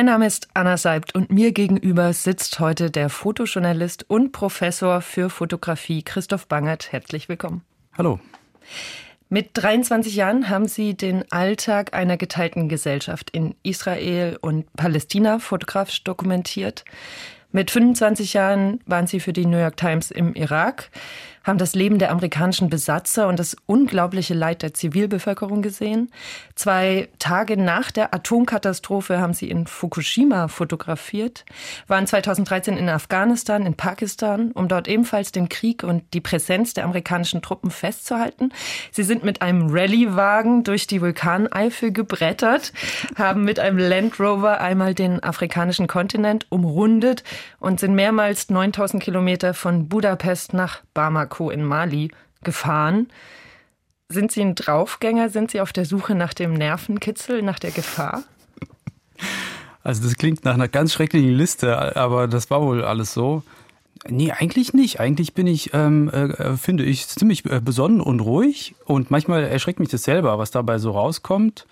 Mein Name ist Anna Seibt und mir gegenüber sitzt heute der Fotojournalist und Professor für Fotografie Christoph Bangert. Herzlich willkommen. Hallo. Mit 23 Jahren haben Sie den Alltag einer geteilten Gesellschaft in Israel und Palästina fotografisch dokumentiert. Mit 25 Jahren waren Sie für die New York Times im Irak haben das Leben der amerikanischen Besatzer und das unglaubliche Leid der Zivilbevölkerung gesehen. Zwei Tage nach der Atomkatastrophe haben sie in Fukushima fotografiert, waren 2013 in Afghanistan, in Pakistan, um dort ebenfalls den Krieg und die Präsenz der amerikanischen Truppen festzuhalten. Sie sind mit einem Rallyewagen durch die Vulkaneifel gebrettert, haben mit einem Land Rover einmal den afrikanischen Kontinent umrundet und sind mehrmals 9000 Kilometer von Budapest nach Bamako Bamako in Mali gefahren. Sind Sie ein Draufgänger? Sind Sie auf der Suche nach dem Nervenkitzel, nach der Gefahr? Also das klingt nach einer ganz schrecklichen Liste, aber das war wohl alles so. Nee, eigentlich nicht. Eigentlich bin ich, ähm, äh, finde ich, ziemlich äh, besonnen und ruhig. Und manchmal erschreckt mich das selber, was dabei so rauskommt.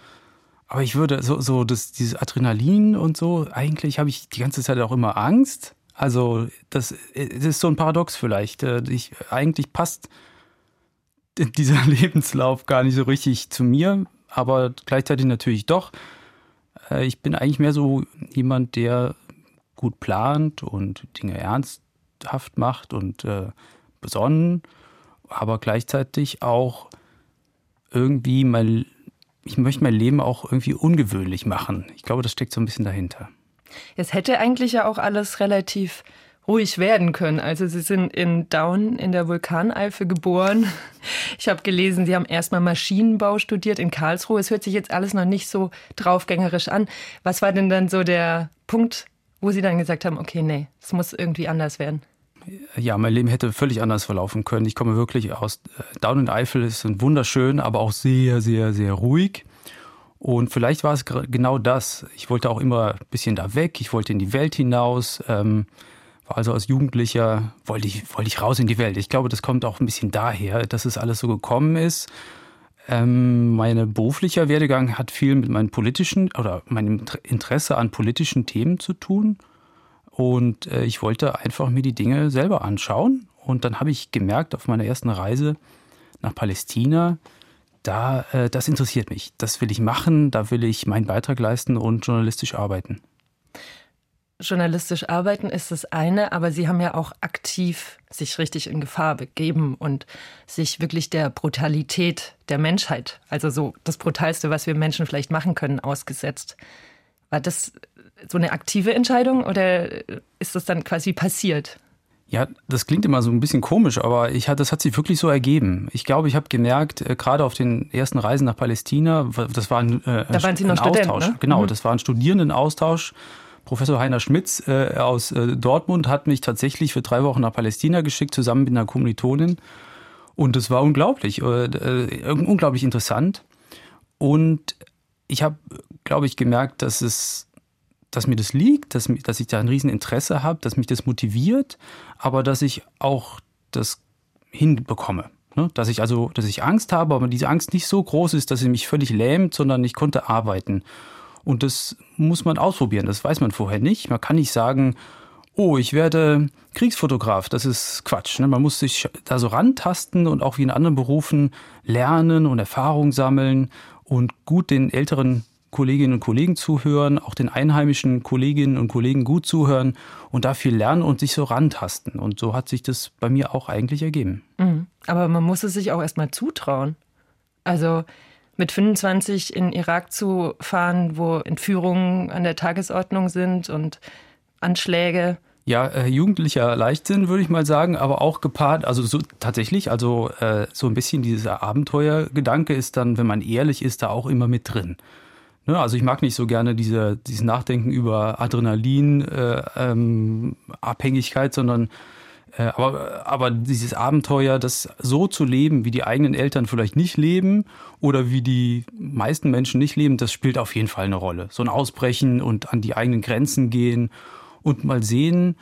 Aber ich würde so, so das, dieses Adrenalin und so, eigentlich habe ich die ganze Zeit auch immer Angst. Also das, das ist so ein Paradox vielleicht. Äh, ich, eigentlich passt dieser Lebenslauf gar nicht so richtig zu mir, aber gleichzeitig natürlich doch. Äh, ich bin eigentlich mehr so jemand, der gut plant und Dinge ernsthaft macht und äh, besonnen, aber gleichzeitig auch irgendwie mein, ich möchte mein Leben auch irgendwie ungewöhnlich machen. Ich glaube, das steckt so ein bisschen dahinter. Es hätte eigentlich ja auch alles relativ ruhig werden können. Also Sie sind in Down in der Vulkaneifel geboren. Ich habe gelesen, Sie haben erstmal Maschinenbau studiert in Karlsruhe. Es hört sich jetzt alles noch nicht so draufgängerisch an. Was war denn dann so der Punkt, wo Sie dann gesagt haben, okay, nee, es muss irgendwie anders werden? Ja, mein Leben hätte völlig anders verlaufen können. Ich komme wirklich aus äh, Down in Eifel, ist wunderschön, aber auch sehr, sehr, sehr ruhig. Und vielleicht war es genau das. Ich wollte auch immer ein bisschen da weg, ich wollte in die Welt hinaus. Ähm, war also als Jugendlicher, wollte ich, wollte ich raus in die Welt. Ich glaube, das kommt auch ein bisschen daher, dass es alles so gekommen ist. Ähm, mein beruflicher Werdegang hat viel mit meinem politischen oder meinem Interesse an politischen Themen zu tun. Und äh, ich wollte einfach mir die Dinge selber anschauen. Und dann habe ich gemerkt auf meiner ersten Reise nach Palästina, da, äh, das interessiert mich. Das will ich machen, da will ich meinen Beitrag leisten und journalistisch arbeiten. Journalistisch arbeiten ist das eine, aber Sie haben ja auch aktiv sich richtig in Gefahr begeben und sich wirklich der Brutalität der Menschheit, also so das Brutalste, was wir Menschen vielleicht machen können, ausgesetzt. War das so eine aktive Entscheidung oder ist das dann quasi passiert? Ja, das klingt immer so ein bisschen komisch, aber ich, das hat sich wirklich so ergeben. Ich glaube, ich habe gemerkt, äh, gerade auf den ersten Reisen nach Palästina, das war ein, äh, da waren Sie noch ein Student, Austausch. Ne? Genau, mhm. das war ein Studierendenaustausch. Professor Heiner Schmitz äh, aus äh, Dortmund hat mich tatsächlich für drei Wochen nach Palästina geschickt, zusammen mit einer Kommilitonin. Und das war unglaublich, äh, äh, unglaublich interessant. Und ich habe, glaube ich, gemerkt, dass es dass mir das liegt, dass, dass ich da ein Rieseninteresse habe, dass mich das motiviert, aber dass ich auch das hinbekomme. Ne? Dass ich also, dass ich Angst habe, aber diese Angst nicht so groß ist, dass sie mich völlig lähmt, sondern ich konnte arbeiten. Und das muss man ausprobieren, das weiß man vorher nicht. Man kann nicht sagen, oh, ich werde Kriegsfotograf. Das ist Quatsch. Ne? Man muss sich da so rantasten und auch wie in anderen Berufen lernen und Erfahrung sammeln und gut den älteren Kolleginnen und Kollegen zuhören, auch den einheimischen Kolleginnen und Kollegen gut zuhören und da viel lernen und sich so rantasten. Und so hat sich das bei mir auch eigentlich ergeben. Mhm. Aber man muss es sich auch erstmal zutrauen. Also mit 25 in Irak zu fahren, wo Entführungen an der Tagesordnung sind und Anschläge. Ja, äh, jugendlicher Leichtsinn, würde ich mal sagen, aber auch gepaart, also so tatsächlich, also äh, so ein bisschen dieser Abenteuergedanke ist dann, wenn man ehrlich ist, da auch immer mit drin. Ne? Also ich mag nicht so gerne diese, dieses Nachdenken über Adrenalin, äh, ähm, sondern äh, aber, aber dieses Abenteuer, das so zu leben, wie die eigenen Eltern vielleicht nicht leben oder wie die meisten Menschen nicht leben, das spielt auf jeden Fall eine Rolle. So ein Ausbrechen und an die eigenen Grenzen gehen und mal sehen,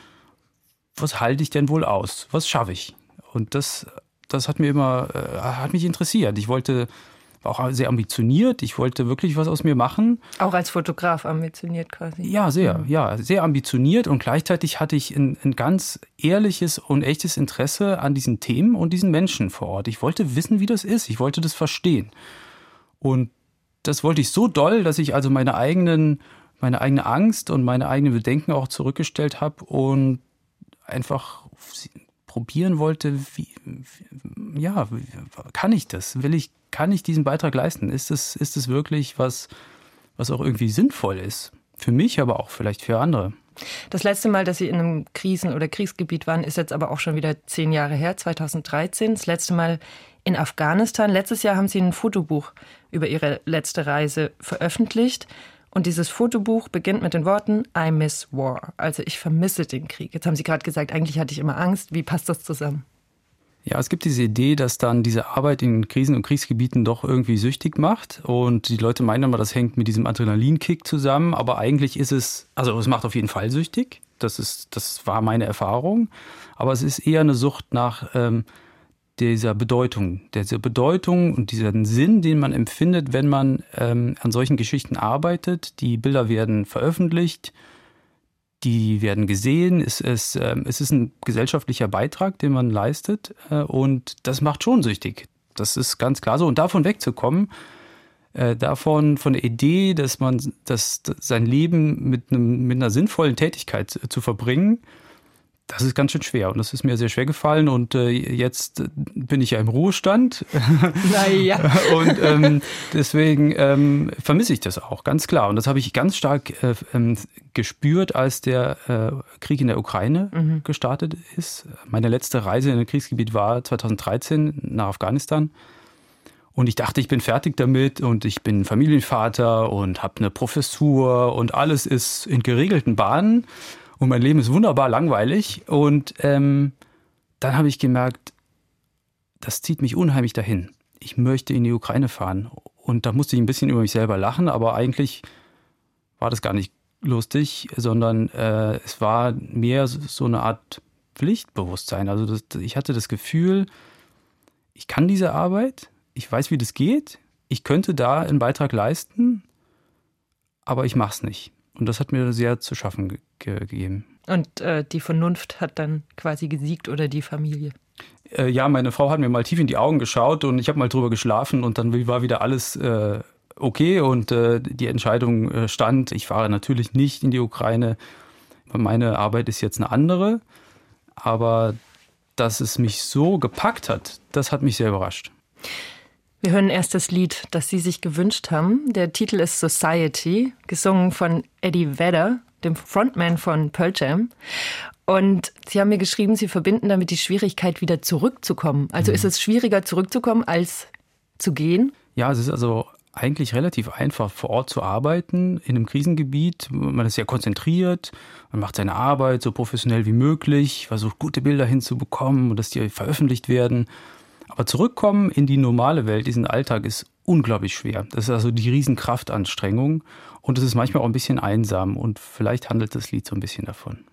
was halte ich denn wohl aus? Was schaffe ich? Und das, das hat mir immer, äh, hat mich interessiert. Ich wollte auch sehr ambitioniert. Ich wollte wirklich was aus mir machen. Auch als Fotograf ambitioniert quasi. Ja, sehr, ja, sehr ambitioniert und gleichzeitig hatte ich ein, ein ganz ehrliches und echtes Interesse an diesen Themen und diesen Menschen vor Ort. Ich wollte wissen, wie das ist. Ich wollte das verstehen. Und das wollte ich so doll, dass ich also meine eigenen, meine eigene Angst und meine eigenen Bedenken auch zurückgestellt habe und einfach probieren wollte, wie, ja, kann ich das? Will ich, kann ich diesen Beitrag leisten? Ist es, ist es wirklich was, was auch irgendwie sinnvoll ist? Für mich, aber auch vielleicht für andere. Das letzte Mal, dass Sie in einem Krisen- oder Kriegsgebiet waren, ist jetzt aber auch schon wieder zehn Jahre her, 2013. Das letzte Mal in Afghanistan. Letztes Jahr haben Sie ein Fotobuch über Ihre letzte Reise veröffentlicht. Und dieses Fotobuch beginnt mit den Worten I miss war. Also ich vermisse den Krieg. Jetzt haben Sie gerade gesagt, eigentlich hatte ich immer Angst. Wie passt das zusammen? Ja, es gibt diese Idee, dass dann diese Arbeit in Krisen- und Kriegsgebieten doch irgendwie süchtig macht. Und die Leute meinen immer, das hängt mit diesem Adrenalinkick zusammen. Aber eigentlich ist es, also es macht auf jeden Fall süchtig. Das, ist, das war meine Erfahrung. Aber es ist eher eine Sucht nach ähm, dieser Bedeutung, dieser Bedeutung und diesen Sinn, den man empfindet, wenn man ähm, an solchen Geschichten arbeitet. Die Bilder werden veröffentlicht die werden gesehen. Es ist, ähm, es ist ein gesellschaftlicher Beitrag, den man leistet. Äh, und das macht schon süchtig. Das ist ganz klar so. Und davon wegzukommen, äh, davon, von der Idee, dass man dass sein Leben mit, einem, mit einer sinnvollen Tätigkeit zu verbringen, das ist ganz schön schwer und das ist mir sehr schwer gefallen und äh, jetzt bin ich ja im Ruhestand. Naja. und ähm, deswegen ähm, vermisse ich das auch, ganz klar. Und das habe ich ganz stark äh, ähm, gespürt, als der äh, Krieg in der Ukraine mhm. gestartet ist. Meine letzte Reise in ein Kriegsgebiet war 2013 nach Afghanistan. Und ich dachte, ich bin fertig damit und ich bin Familienvater und habe eine Professur und alles ist in geregelten Bahnen und mein Leben ist wunderbar langweilig. Und ähm, dann habe ich gemerkt, das zieht mich unheimlich dahin. Ich möchte in die Ukraine fahren. Und da musste ich ein bisschen über mich selber lachen, aber eigentlich war das gar nicht lustig, sondern äh, es war mehr so eine Art Pflichtbewusstsein. Also das, ich hatte das Gefühl, ich kann diese Arbeit, ich weiß, wie das geht, ich könnte da einen Beitrag leisten, aber ich mache es nicht. Und das hat mir sehr zu schaffen ge gegeben. Und äh, die Vernunft hat dann quasi gesiegt oder die Familie? Äh, ja, meine Frau hat mir mal tief in die Augen geschaut und ich habe mal drüber geschlafen und dann war wieder alles äh, okay und äh, die Entscheidung äh, stand. Ich fahre natürlich nicht in die Ukraine. Meine Arbeit ist jetzt eine andere, aber dass es mich so gepackt hat, das hat mich sehr überrascht. Wir hören erst das Lied, das Sie sich gewünscht haben. Der Titel ist Society, gesungen von Eddie Vedder, dem Frontman von Pearl Jam. Und Sie haben mir geschrieben, Sie verbinden damit die Schwierigkeit, wieder zurückzukommen. Also mhm. ist es schwieriger, zurückzukommen, als zu gehen? Ja, es ist also eigentlich relativ einfach, vor Ort zu arbeiten, in einem Krisengebiet. Man ist sehr konzentriert, man macht seine Arbeit so professionell wie möglich, versucht gute Bilder hinzubekommen und dass die veröffentlicht werden. Aber zurückkommen in die normale Welt, diesen Alltag, ist unglaublich schwer. Das ist also die Riesenkraftanstrengung und es ist manchmal auch ein bisschen einsam und vielleicht handelt das Lied so ein bisschen davon.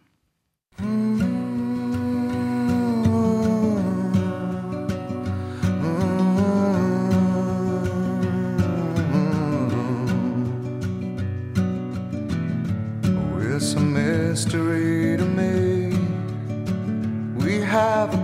It's a mystery to me. We have agreed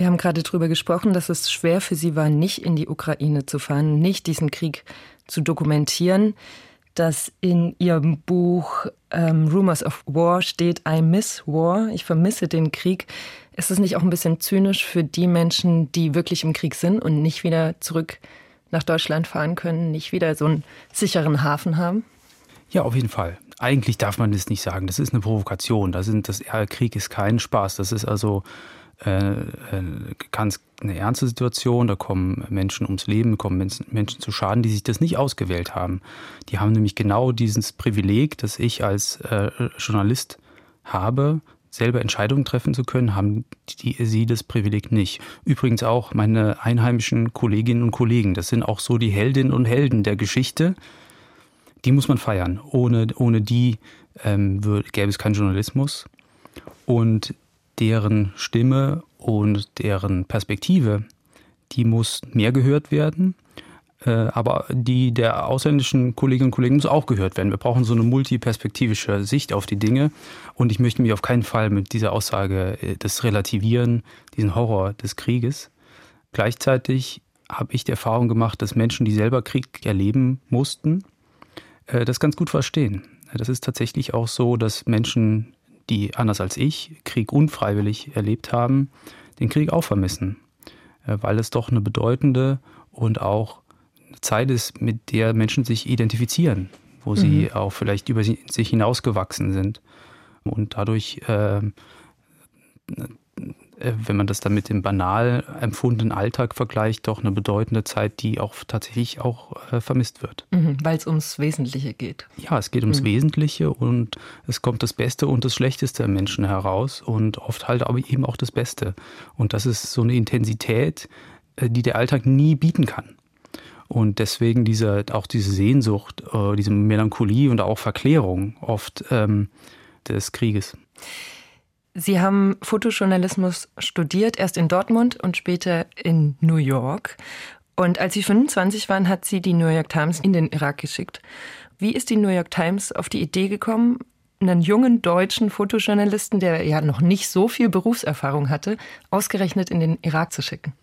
Wir haben gerade darüber gesprochen, dass es schwer für Sie war, nicht in die Ukraine zu fahren, nicht diesen Krieg zu dokumentieren. Dass in Ihrem Buch ähm, Rumors of War steht, I miss war, ich vermisse den Krieg. Ist es nicht auch ein bisschen zynisch für die Menschen, die wirklich im Krieg sind und nicht wieder zurück nach Deutschland fahren können, nicht wieder so einen sicheren Hafen haben? Ja, auf jeden Fall. Eigentlich darf man das nicht sagen. Das ist eine Provokation. Das, sind, das ja, Krieg ist kein Spaß. Das ist also äh, äh, ganz eine ernste Situation. Da kommen Menschen ums Leben, kommen Menschen zu Schaden, die sich das nicht ausgewählt haben. Die haben nämlich genau dieses Privileg, das ich als äh, Journalist habe, selber Entscheidungen treffen zu können, haben die, sie das Privileg nicht. Übrigens auch meine einheimischen Kolleginnen und Kollegen. Das sind auch so die Heldinnen und Helden der Geschichte. Die muss man feiern. Ohne, ohne die ähm, gäbe es keinen Journalismus. Und deren Stimme und deren Perspektive, die muss mehr gehört werden. Äh, aber die der ausländischen Kolleginnen und Kollegen muss auch gehört werden. Wir brauchen so eine multiperspektivische Sicht auf die Dinge. Und ich möchte mich auf keinen Fall mit dieser Aussage äh, das relativieren, diesen Horror des Krieges. Gleichzeitig habe ich die Erfahrung gemacht, dass Menschen, die selber Krieg erleben mussten, äh, das ganz gut verstehen. Das ist tatsächlich auch so, dass Menschen die anders als ich Krieg unfreiwillig erlebt haben, den Krieg auch vermissen, äh, weil es doch eine bedeutende und auch eine Zeit ist, mit der Menschen sich identifizieren, wo mhm. sie auch vielleicht über sich hinausgewachsen sind und dadurch äh, äh, wenn man das dann mit dem banal empfundenen Alltag vergleicht, doch eine bedeutende Zeit, die auch tatsächlich auch äh, vermisst wird. Mhm, Weil es ums Wesentliche geht. Ja, es geht ums mhm. Wesentliche und es kommt das Beste und das Schlechteste im Menschen heraus und oft halt aber eben auch das Beste. Und das ist so eine Intensität, äh, die der Alltag nie bieten kann. Und deswegen diese, auch diese Sehnsucht, äh, diese Melancholie und auch Verklärung oft ähm, des Krieges. Sie haben Fotojournalismus studiert, erst in Dortmund und später in New York. Und als Sie 25 waren, hat sie die New York Times in den Irak geschickt. Wie ist die New York Times auf die Idee gekommen, einen jungen deutschen Fotojournalisten, der ja noch nicht so viel Berufserfahrung hatte, ausgerechnet in den Irak zu schicken?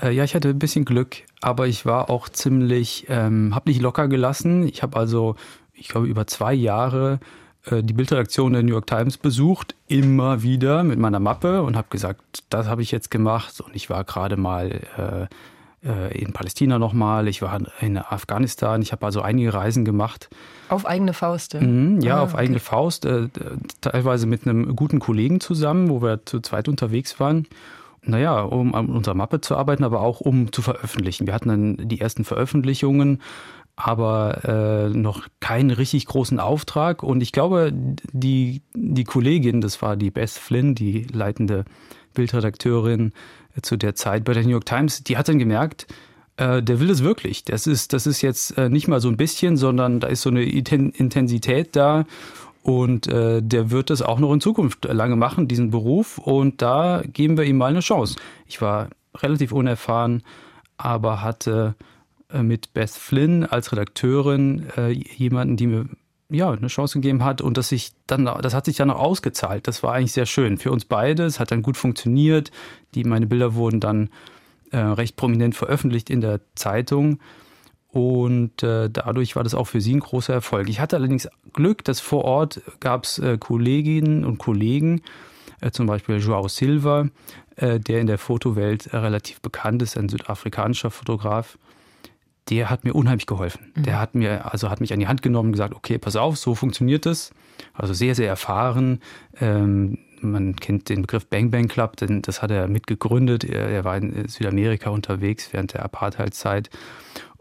Äh, ja, ich hatte ein bisschen Glück, aber ich war auch ziemlich, ähm, habe nicht locker gelassen. Ich habe also, ich glaube, über zwei Jahre die Bildredaktion der New York Times besucht, immer wieder mit meiner Mappe und habe gesagt, das habe ich jetzt gemacht und ich war gerade mal äh, äh in Palästina nochmal, ich war in Afghanistan, ich habe also einige Reisen gemacht. Auf eigene Faust? Ja, mhm, ja ah, auf okay. eigene Faust, äh, teilweise mit einem guten Kollegen zusammen, wo wir zu zweit unterwegs waren. Naja, um an unserer Mappe zu arbeiten, aber auch um zu veröffentlichen. Wir hatten dann die ersten Veröffentlichungen aber äh, noch keinen richtig großen Auftrag. Und ich glaube, die, die Kollegin, das war die Beth Flynn, die leitende Bildredakteurin äh, zu der Zeit bei der New York Times, die hat dann gemerkt, äh, der will es wirklich. Das ist, das ist jetzt äh, nicht mal so ein bisschen, sondern da ist so eine Intensität da. Und äh, der wird das auch noch in Zukunft lange machen, diesen Beruf. Und da geben wir ihm mal eine Chance. Ich war relativ unerfahren, aber hatte mit Beth Flynn als Redakteurin äh, jemanden, die mir ja, eine Chance gegeben hat und das sich dann, das hat sich dann auch ausgezahlt. Das war eigentlich sehr schön für uns beide. Es hat dann gut funktioniert. Die, meine Bilder wurden dann äh, recht prominent veröffentlicht in der Zeitung. Und äh, dadurch war das auch für sie ein großer Erfolg. Ich hatte allerdings Glück, dass vor Ort gab es äh, Kolleginnen und Kollegen, äh, zum Beispiel Joao Silva, äh, der in der Fotowelt relativ bekannt ist, ein südafrikanischer Fotograf, der hat mir unheimlich geholfen. Mhm. Der hat mir, also hat mich an die Hand genommen und gesagt, okay, pass auf, so funktioniert das. Also sehr, sehr erfahren. Ähm, man kennt den Begriff Bang Bang Club, denn das hat er mitgegründet. Er, er war in Südamerika unterwegs während der Apartheidzeit.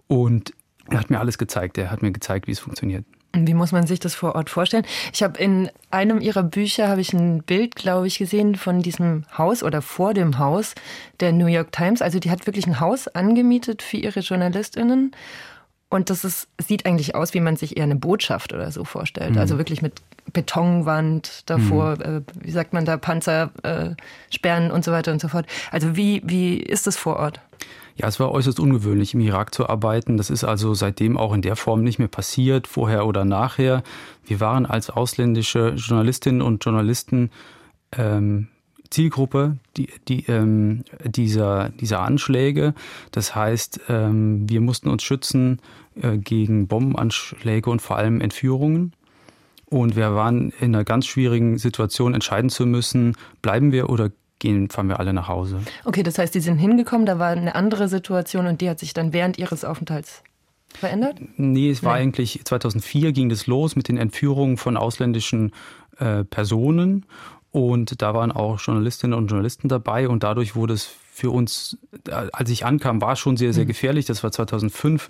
Und er hat mir alles gezeigt. Er hat mir gezeigt, wie es funktioniert. Wie muss man sich das vor Ort vorstellen? Ich habe in einem ihrer Bücher habe ich ein Bild, glaube ich, gesehen von diesem Haus oder vor dem Haus der New York Times. Also die hat wirklich ein Haus angemietet für ihre Journalistinnen. Und das ist, sieht eigentlich aus, wie man sich eher eine Botschaft oder so vorstellt. Mhm. Also wirklich mit Betonwand davor, mhm. äh, wie sagt man da, Panzersperren äh, und so weiter und so fort. Also wie, wie ist das vor Ort? Ja, es war äußerst ungewöhnlich, im Irak zu arbeiten. Das ist also seitdem auch in der Form nicht mehr passiert, vorher oder nachher. Wir waren als ausländische Journalistinnen und Journalisten ähm, Zielgruppe die, die, ähm, dieser, dieser Anschläge. Das heißt, ähm, wir mussten uns schützen äh, gegen Bombenanschläge und vor allem Entführungen. Und wir waren in einer ganz schwierigen Situation, entscheiden zu müssen, bleiben wir oder gehen, fahren wir alle nach Hause. Okay, das heißt, die sind hingekommen, da war eine andere Situation und die hat sich dann während ihres Aufenthalts verändert? Nee, es war nee. eigentlich 2004 ging das los mit den Entführungen von ausländischen äh, Personen und da waren auch Journalistinnen und Journalisten dabei und dadurch wurde es für uns, äh, als ich ankam, war schon sehr, sehr mhm. gefährlich. Das war 2005.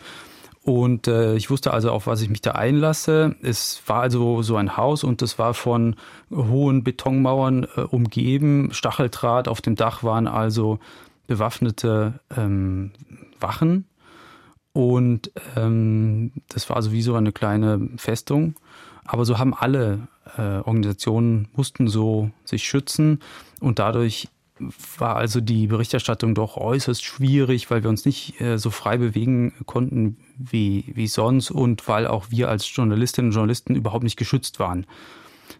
Und äh, ich wusste also, auf was ich mich da einlasse. Es war also so ein Haus und das war von hohen Betonmauern äh, umgeben. Stacheldraht auf dem Dach waren also bewaffnete ähm, Wachen. Und ähm, das war also wie so eine kleine Festung. Aber so haben alle äh, Organisationen mussten so sich schützen und dadurch war also die Berichterstattung doch äußerst schwierig, weil wir uns nicht äh, so frei bewegen konnten wie, wie sonst und weil auch wir als Journalistinnen und Journalisten überhaupt nicht geschützt waren.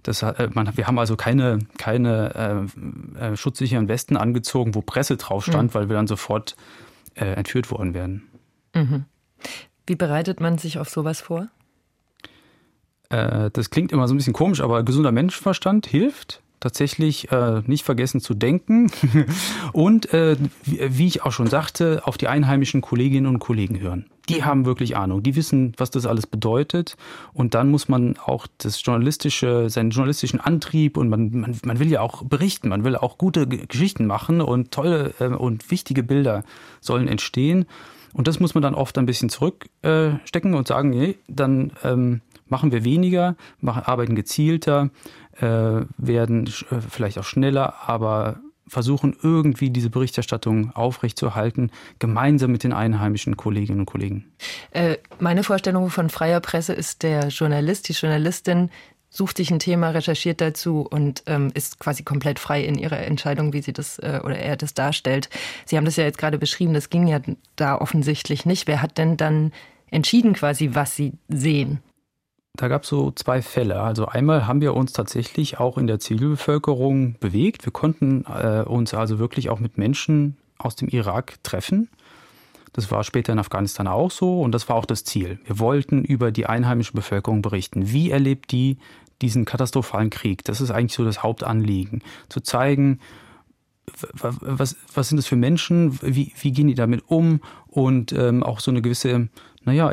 Das, äh, man, wir haben also keine, keine äh, äh, schutzsicheren Westen angezogen, wo Presse drauf stand, mhm. weil wir dann sofort äh, entführt worden wären. Mhm. Wie bereitet man sich auf sowas vor? Äh, das klingt immer so ein bisschen komisch, aber gesunder Menschenverstand hilft tatsächlich äh, nicht vergessen zu denken und äh, wie, wie, ich auch schon sagte, auf die einheimischen Kolleginnen und Kollegen hören. Die haben wirklich Ahnung, die wissen, was das alles bedeutet. Und dann muss man auch das journalistische, seinen journalistischen Antrieb und man, man, man will ja auch berichten, man will auch gute Geschichten machen und tolle äh, und wichtige Bilder sollen entstehen. Und das muss man dann oft ein bisschen zurückstecken und sagen, nee, dann ähm, machen wir weniger, machen, arbeiten gezielter, äh, werden äh, vielleicht auch schneller, aber versuchen irgendwie diese Berichterstattung aufrechtzuerhalten, gemeinsam mit den einheimischen Kolleginnen und Kollegen. Äh, meine Vorstellung von freier Presse ist der Journalist, die Journalistin sucht sich ein Thema, recherchiert dazu und ähm, ist quasi komplett frei in ihrer Entscheidung, wie sie das äh, oder er das darstellt. Sie haben das ja jetzt gerade beschrieben, das ging ja da offensichtlich nicht. Wer hat denn dann entschieden quasi, was sie sehen? Da gab es so zwei Fälle. Also einmal haben wir uns tatsächlich auch in der Zivilbevölkerung bewegt. Wir konnten äh, uns also wirklich auch mit Menschen aus dem Irak treffen. Das war später in Afghanistan auch so und das war auch das Ziel. Wir wollten über die einheimische Bevölkerung berichten. Wie erlebt die diesen katastrophalen Krieg? Das ist eigentlich so das Hauptanliegen. Zu zeigen, was, was sind das für Menschen, wie, wie gehen die damit um und ähm, auch so eine gewisse, naja,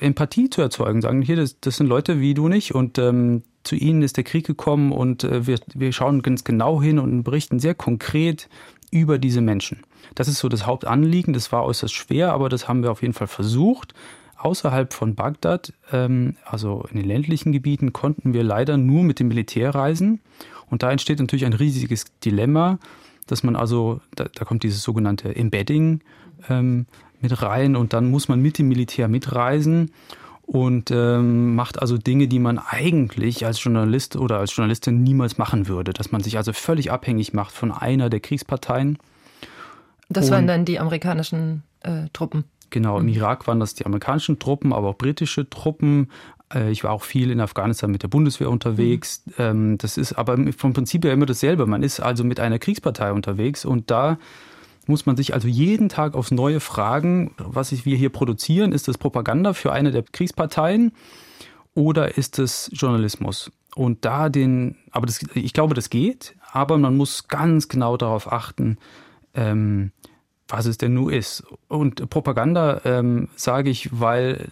Empathie zu erzeugen, sagen, hier, das, das sind Leute wie du nicht und ähm, zu ihnen ist der Krieg gekommen und äh, wir, wir schauen ganz genau hin und berichten sehr konkret über diese Menschen. Das ist so das Hauptanliegen, das war äußerst schwer, aber das haben wir auf jeden Fall versucht. Außerhalb von Bagdad, ähm, also in den ländlichen Gebieten, konnten wir leider nur mit dem Militär reisen. Und da entsteht natürlich ein riesiges Dilemma, dass man also, da, da kommt dieses sogenannte Embedding ähm, mit rein und dann muss man mit dem Militär mitreisen und ähm, macht also Dinge, die man eigentlich als Journalist oder als Journalistin niemals machen würde, dass man sich also völlig abhängig macht von einer der Kriegsparteien. Das und waren dann die amerikanischen äh, Truppen. Genau, im mhm. Irak waren das die amerikanischen Truppen, aber auch britische Truppen. Äh, ich war auch viel in Afghanistan mit der Bundeswehr unterwegs. Mhm. Das ist aber vom Prinzip her immer dasselbe. Man ist also mit einer Kriegspartei unterwegs und da muss man sich also jeden Tag aufs Neue fragen, was wir hier produzieren, ist das Propaganda für eine der Kriegsparteien oder ist es Journalismus? Und da den, aber das, ich glaube, das geht, aber man muss ganz genau darauf achten, ähm, was es denn nun ist. Und Propaganda ähm, sage ich, weil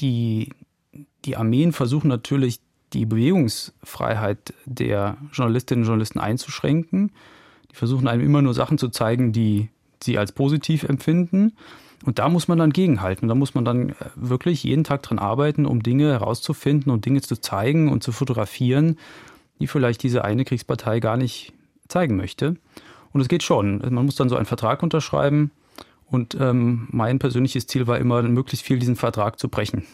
die, die Armeen versuchen natürlich, die Bewegungsfreiheit der Journalistinnen und Journalisten einzuschränken. Die versuchen einem immer nur Sachen zu zeigen, die sie als positiv empfinden. Und da muss man dann gegenhalten. Da muss man dann äh, wirklich jeden Tag dran arbeiten, um Dinge herauszufinden und Dinge zu zeigen und zu fotografieren, die vielleicht diese eine Kriegspartei gar nicht zeigen möchte. Und es geht schon. Man muss dann so einen Vertrag unterschreiben. Und ähm, mein persönliches Ziel war immer, möglichst viel diesen Vertrag zu brechen.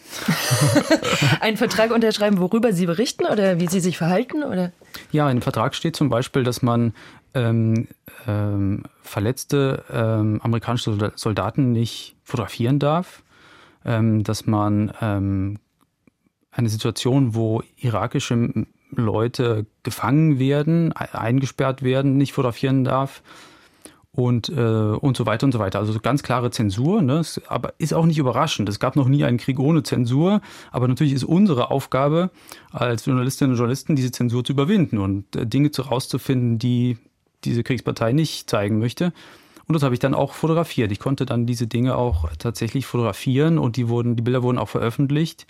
einen Vertrag unterschreiben, worüber Sie berichten oder wie Sie sich verhalten? Oder? Ja, in dem Vertrag steht zum Beispiel, dass man ähm, ähm, verletzte ähm, amerikanische Soldaten nicht fotografieren darf, ähm, dass man ähm, eine Situation, wo irakische Leute gefangen werden, eingesperrt werden, nicht fotografieren darf und, äh, und so weiter und so weiter. Also ganz klare Zensur, ne? aber ist auch nicht überraschend. Es gab noch nie einen Krieg ohne Zensur, aber natürlich ist unsere Aufgabe als Journalistinnen und Journalisten, diese Zensur zu überwinden und äh, Dinge herauszufinden, die diese Kriegspartei nicht zeigen möchte. Und das habe ich dann auch fotografiert. Ich konnte dann diese Dinge auch tatsächlich fotografieren und die wurden, die Bilder wurden auch veröffentlicht.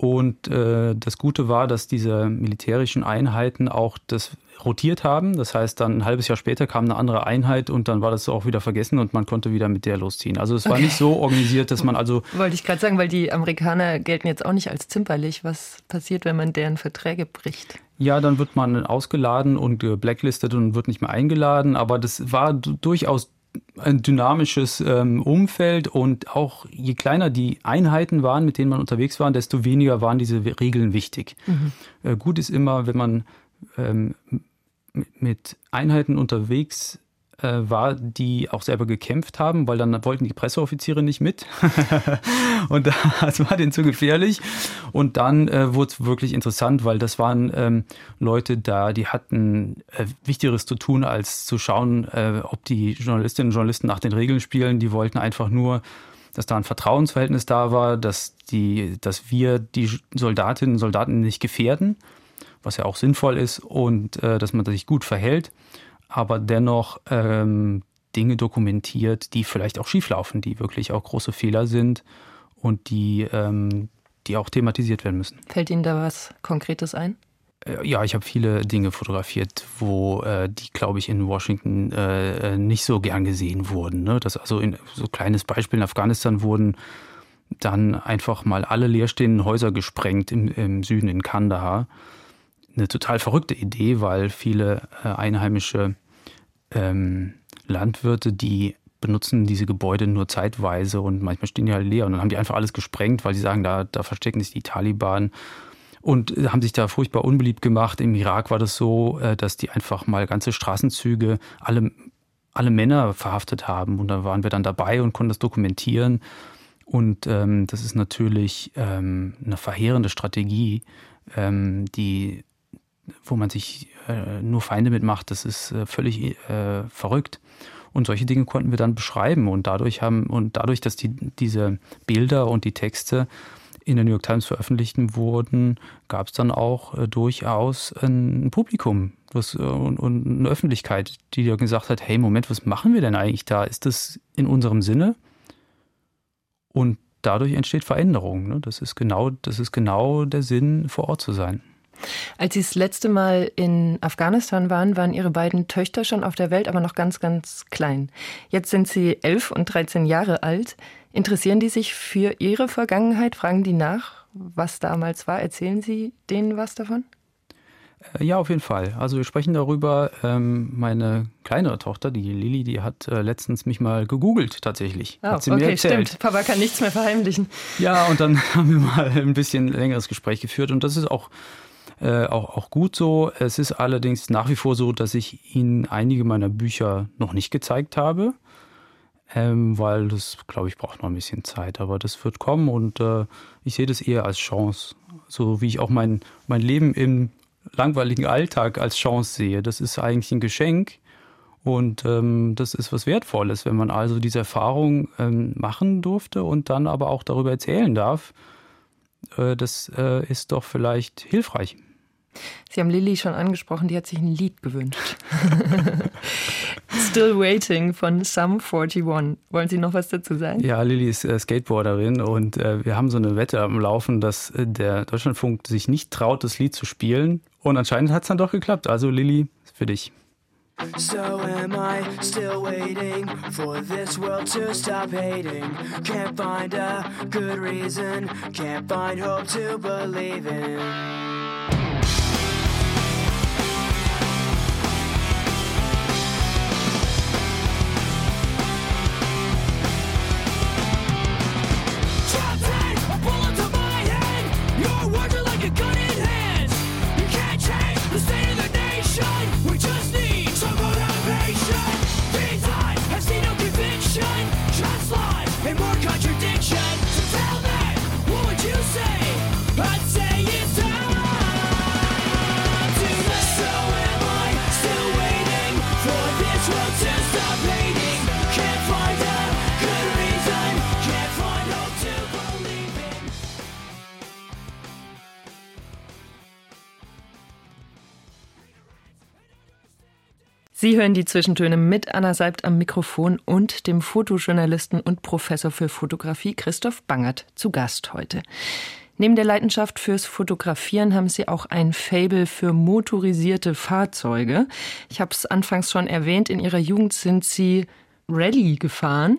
Und äh, das Gute war, dass diese militärischen Einheiten auch das rotiert haben. Das heißt, dann ein halbes Jahr später kam eine andere Einheit und dann war das auch wieder vergessen und man konnte wieder mit der losziehen. Also es war okay. nicht so organisiert, dass man also. Wollte ich gerade sagen, weil die Amerikaner gelten jetzt auch nicht als zimperlich. Was passiert, wenn man deren Verträge bricht? Ja, dann wird man ausgeladen und blacklistet und wird nicht mehr eingeladen. Aber das war durchaus ein dynamisches ähm, Umfeld und auch je kleiner die Einheiten waren, mit denen man unterwegs war, desto weniger waren diese Regeln wichtig. Mhm. Äh, gut ist immer, wenn man ähm, mit Einheiten unterwegs äh, war, die auch selber gekämpft haben, weil dann wollten die Presseoffiziere nicht mit. und das war denen zu gefährlich. Und dann äh, wurde es wirklich interessant, weil das waren ähm, Leute da, die hatten äh, Wichtigeres zu tun, als zu schauen, äh, ob die Journalistinnen und Journalisten nach den Regeln spielen. Die wollten einfach nur dass da ein Vertrauensverhältnis da war, dass, die, dass wir die Soldatinnen und Soldaten nicht gefährden, was ja auch sinnvoll ist, und äh, dass man sich gut verhält aber dennoch ähm, Dinge dokumentiert, die vielleicht auch schieflaufen, die wirklich auch große Fehler sind und die, ähm, die auch thematisiert werden müssen. Fällt Ihnen da was Konkretes ein? Äh, ja, ich habe viele Dinge fotografiert, wo äh, die, glaube ich, in Washington äh, nicht so gern gesehen wurden. Ne? Das also in so kleines Beispiel in Afghanistan wurden dann einfach mal alle leerstehenden Häuser gesprengt im, im Süden in Kandahar eine total verrückte Idee, weil viele äh, einheimische ähm, Landwirte, die benutzen diese Gebäude nur zeitweise und manchmal stehen die halt leer und dann haben die einfach alles gesprengt, weil sie sagen, da, da verstecken sich die Taliban und äh, haben sich da furchtbar unbeliebt gemacht. Im Irak war das so, äh, dass die einfach mal ganze Straßenzüge, alle, alle Männer verhaftet haben und da waren wir dann dabei und konnten das dokumentieren. Und ähm, das ist natürlich ähm, eine verheerende Strategie, ähm, die wo man sich äh, nur Feinde mitmacht, das ist äh, völlig äh, verrückt. Und solche Dinge konnten wir dann beschreiben und dadurch haben und dadurch, dass die, diese Bilder und die Texte in der New York Times veröffentlicht wurden, gab es dann auch äh, durchaus ein Publikum was, äh, und, und, eine Öffentlichkeit, die ja gesagt hat, hey Moment, was machen wir denn eigentlich da? Ist das in unserem Sinne? Und dadurch entsteht Veränderung. Ne? Das ist genau, das ist genau der Sinn, vor Ort zu sein. Als Sie das letzte Mal in Afghanistan waren, waren Ihre beiden Töchter schon auf der Welt, aber noch ganz, ganz klein. Jetzt sind Sie elf und 13 Jahre alt. Interessieren die sich für Ihre Vergangenheit? Fragen die nach, was damals war? Erzählen Sie denen was davon? Äh, ja, auf jeden Fall. Also wir sprechen darüber. Ähm, meine kleinere Tochter, die Lili, die hat äh, letztens mich mal gegoogelt tatsächlich. Oh, hat sie okay, mir erzählt. stimmt. Papa kann nichts mehr verheimlichen. Ja, und dann haben wir mal ein bisschen längeres Gespräch geführt und das ist auch äh, auch, auch gut so. Es ist allerdings nach wie vor so, dass ich Ihnen einige meiner Bücher noch nicht gezeigt habe, ähm, weil das, glaube ich, braucht noch ein bisschen Zeit. Aber das wird kommen und äh, ich sehe das eher als Chance. So wie ich auch mein, mein Leben im langweiligen Alltag als Chance sehe. Das ist eigentlich ein Geschenk. Und ähm, das ist was Wertvolles, wenn man also diese Erfahrung ähm, machen durfte und dann aber auch darüber erzählen darf. Äh, das äh, ist doch vielleicht hilfreich. Sie haben Lilly schon angesprochen, die hat sich ein Lied gewünscht. Still Waiting von Sum 41. Wollen Sie noch was dazu sagen? Ja, Lilly ist äh, Skateboarderin und äh, wir haben so eine Wette am Laufen, dass äh, der Deutschlandfunk sich nicht traut, das Lied zu spielen. Und anscheinend hat es dann doch geklappt. Also Lilly, für dich. So am I still waiting for this world to stop hating? Can't find a good reason, can't find hope to believe in. Sie hören die Zwischentöne mit Anna Seibt am Mikrofon und dem Fotojournalisten und Professor für Fotografie Christoph Bangert zu Gast heute. Neben der Leidenschaft fürs Fotografieren haben Sie auch ein Fable für motorisierte Fahrzeuge. Ich habe es anfangs schon erwähnt, in Ihrer Jugend sind Sie Rallye gefahren.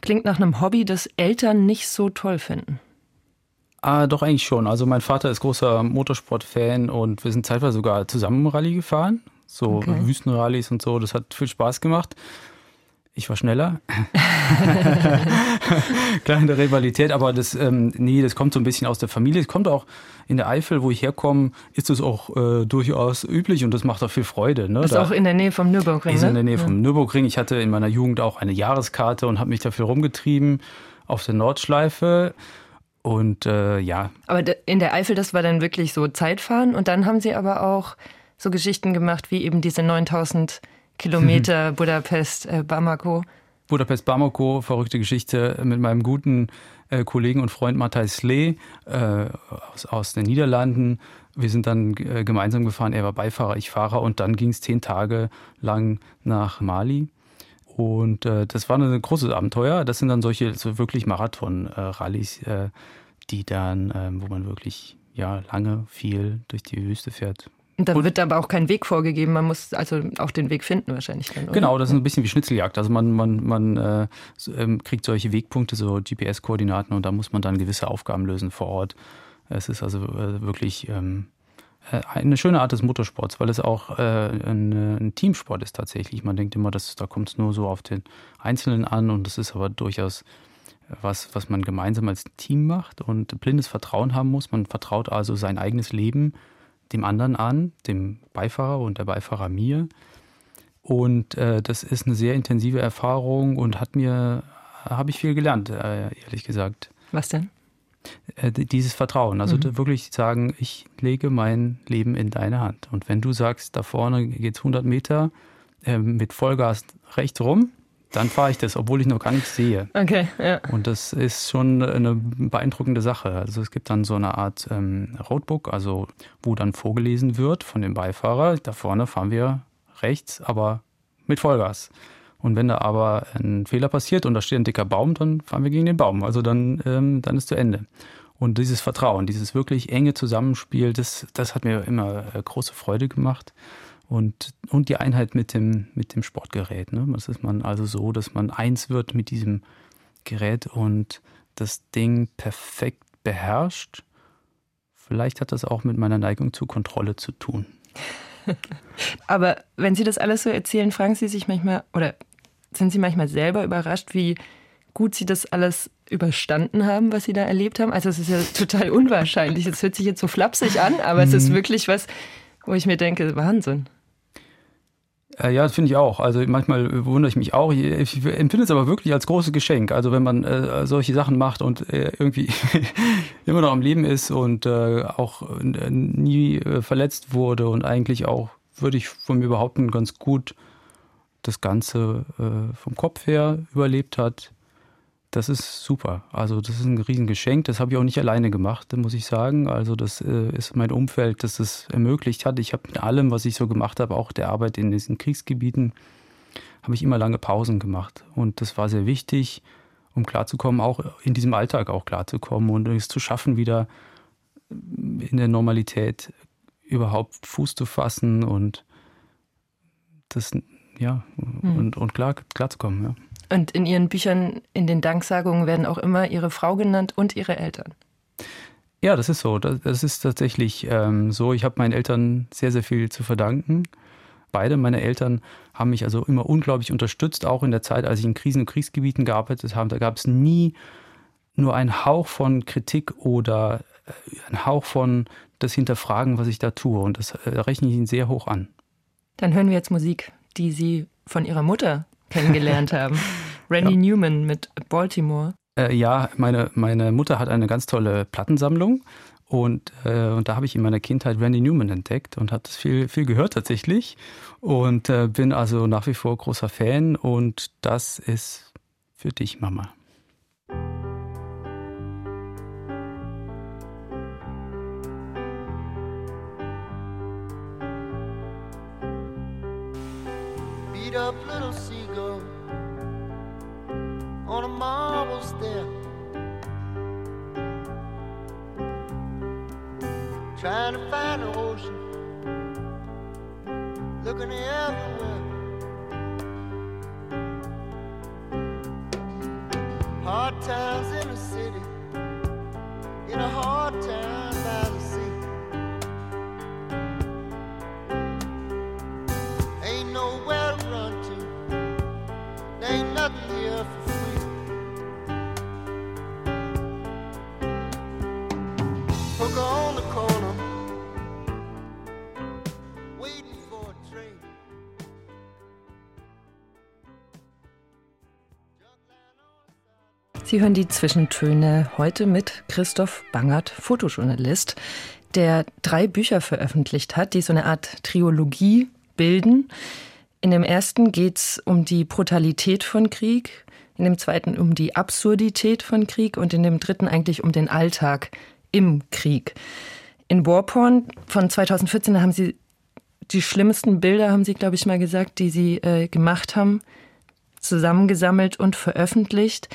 Klingt nach einem Hobby, das Eltern nicht so toll finden. Ah, doch eigentlich schon. Also mein Vater ist großer Motorsportfan und wir sind zeitweise sogar zusammen Rallye gefahren. So okay. Wüstenrallyes und so. Das hat viel Spaß gemacht. Ich war schneller. Kleine Rivalität, aber das, ähm, nee, das kommt so ein bisschen aus der Familie. Es kommt auch in der Eifel, wo ich herkomme, ist es auch äh, durchaus üblich und das macht auch viel Freude. Ne? Ist da, auch in der Nähe vom Nürburgring. Ist ne? in der Nähe ja. vom Nürburgring. Ich hatte in meiner Jugend auch eine Jahreskarte und habe mich dafür rumgetrieben auf der Nordschleife. Und äh, ja. Aber in der Eifel, das war dann wirklich so Zeitfahren und dann haben Sie aber auch so Geschichten gemacht wie eben diese 9000 Kilometer Budapest, äh, Bamako. Budapest, Bamako, verrückte Geschichte mit meinem guten äh, Kollegen und Freund Matthijs Slee äh, aus, aus den Niederlanden. Wir sind dann äh, gemeinsam gefahren. Er war Beifahrer, ich Fahrer. Und dann ging es zehn Tage lang nach Mali. Und äh, das war ein großes Abenteuer. Das sind dann solche so wirklich Marathon-Rallyes, äh, die dann, ähm, wo man wirklich ja lange viel durch die Wüste fährt. Und da wird aber auch kein Weg vorgegeben, man muss also auch den Weg finden wahrscheinlich dann? Genau, das ist ein bisschen wie Schnitzeljagd. Also man, man, man äh, ähm, kriegt solche Wegpunkte, so GPS-Koordinaten und da muss man dann gewisse Aufgaben lösen vor Ort. Es ist also äh, wirklich ähm, äh, eine schöne Art des Motorsports, weil es auch äh, ein, ein, Teamsport ist tatsächlich. Man denkt immer, dass, da kommt es nur so auf den Einzelnen an und das ist aber durchaus was, was man gemeinsam als Team macht und blindes Vertrauen haben muss. Man vertraut also sein eigenes Leben dem anderen an, dem Beifahrer und der Beifahrer mir. Und äh, das ist eine sehr intensive Erfahrung und hat mir, habe ich viel gelernt, äh, ehrlich gesagt. Was denn? Äh, dieses Vertrauen. Also mhm. wirklich sagen, ich lege mein Leben in deine Hand. Und wenn du sagst, da vorne geht es 100 Meter äh, mit Vollgas rechts rum, dann fahre ich das, obwohl ich noch gar nichts sehe. Okay, ja. Und das ist schon eine beeindruckende Sache. Also es gibt dann so eine Art ähm, Roadbook, also wo dann vorgelesen wird von dem Beifahrer, da vorne fahren wir rechts, aber mit Vollgas. Und wenn da aber ein Fehler passiert und da steht ein dicker Baum, dann fahren wir gegen den Baum. Also dann, ähm, dann ist zu Ende. Und dieses Vertrauen, dieses wirklich enge Zusammenspiel, das, das hat mir immer äh, große Freude gemacht und, und die Einheit mit dem, mit dem Sportgerät. Ne? Das ist man also so, dass man eins wird mit diesem Gerät und das Ding perfekt beherrscht. Vielleicht hat das auch mit meiner Neigung zur Kontrolle zu tun. Aber wenn Sie das alles so erzählen, fragen Sie sich manchmal oder sind Sie manchmal selber überrascht, wie gut Sie das alles überstanden haben, was Sie da erlebt haben? Also es ist ja total unwahrscheinlich. Es hört sich jetzt so flapsig an, aber es ist mhm. wirklich was, wo ich mir denke, Wahnsinn. Äh, ja, das finde ich auch. Also manchmal wundere ich mich auch. Ich empfinde es aber wirklich als großes Geschenk. Also wenn man äh, solche Sachen macht und äh, irgendwie immer noch am Leben ist und äh, auch äh, nie äh, verletzt wurde und eigentlich auch, würde ich von mir behaupten, ganz gut das Ganze vom Kopf her überlebt hat, das ist super. Also das ist ein Riesengeschenk. Das habe ich auch nicht alleine gemacht, muss ich sagen. Also das äh, ist mein Umfeld, das es ermöglicht hat. Ich habe mit allem, was ich so gemacht habe, auch der Arbeit in diesen Kriegsgebieten, habe ich immer lange Pausen gemacht. Und das war sehr wichtig, um klarzukommen, auch in diesem Alltag auch klarzukommen und es zu schaffen, wieder in der Normalität überhaupt Fuß zu fassen und das, ja, mhm. und, und klar, klarzukommen, ja. Und in Ihren Büchern, in den Danksagungen werden auch immer Ihre Frau genannt und Ihre Eltern. Ja, das ist so. Das, ist tatsächlich ähm, so. Ich habe meinen Eltern sehr, sehr viel zu verdanken. Beide meine Eltern haben mich also immer unglaublich unterstützt, auch in der Zeit, als ich in Krisen- und Kriegsgebieten gearbeitet habe. Da gab es nie nur einen Hauch von Kritik oder äh, einen Hauch von das Hinterfragen, was ich da tue. Und das äh, rechne ich ihnen sehr hoch an. Dann hören wir jetzt Musik, die Sie von Ihrer Mutter kennengelernt haben. Randy ja. Newman mit Baltimore. Äh, ja, meine, meine Mutter hat eine ganz tolle Plattensammlung. Und, äh, und da habe ich in meiner Kindheit Randy Newman entdeckt und habe das viel, viel gehört tatsächlich. Und äh, bin also nach wie vor großer Fan. Und das ist für dich, Mama. Trying to find the ocean, looking everywhere. Hard times Sie hören die Zwischentöne heute mit Christoph Bangert, Fotojournalist, der drei Bücher veröffentlicht hat, die so eine Art Triologie bilden. In dem ersten geht es um die Brutalität von Krieg, in dem zweiten um die Absurdität von Krieg und in dem dritten eigentlich um den Alltag im Krieg. In Warporn von 2014 haben Sie die schlimmsten Bilder, haben Sie, glaube ich, mal gesagt, die Sie äh, gemacht haben, zusammengesammelt und veröffentlicht,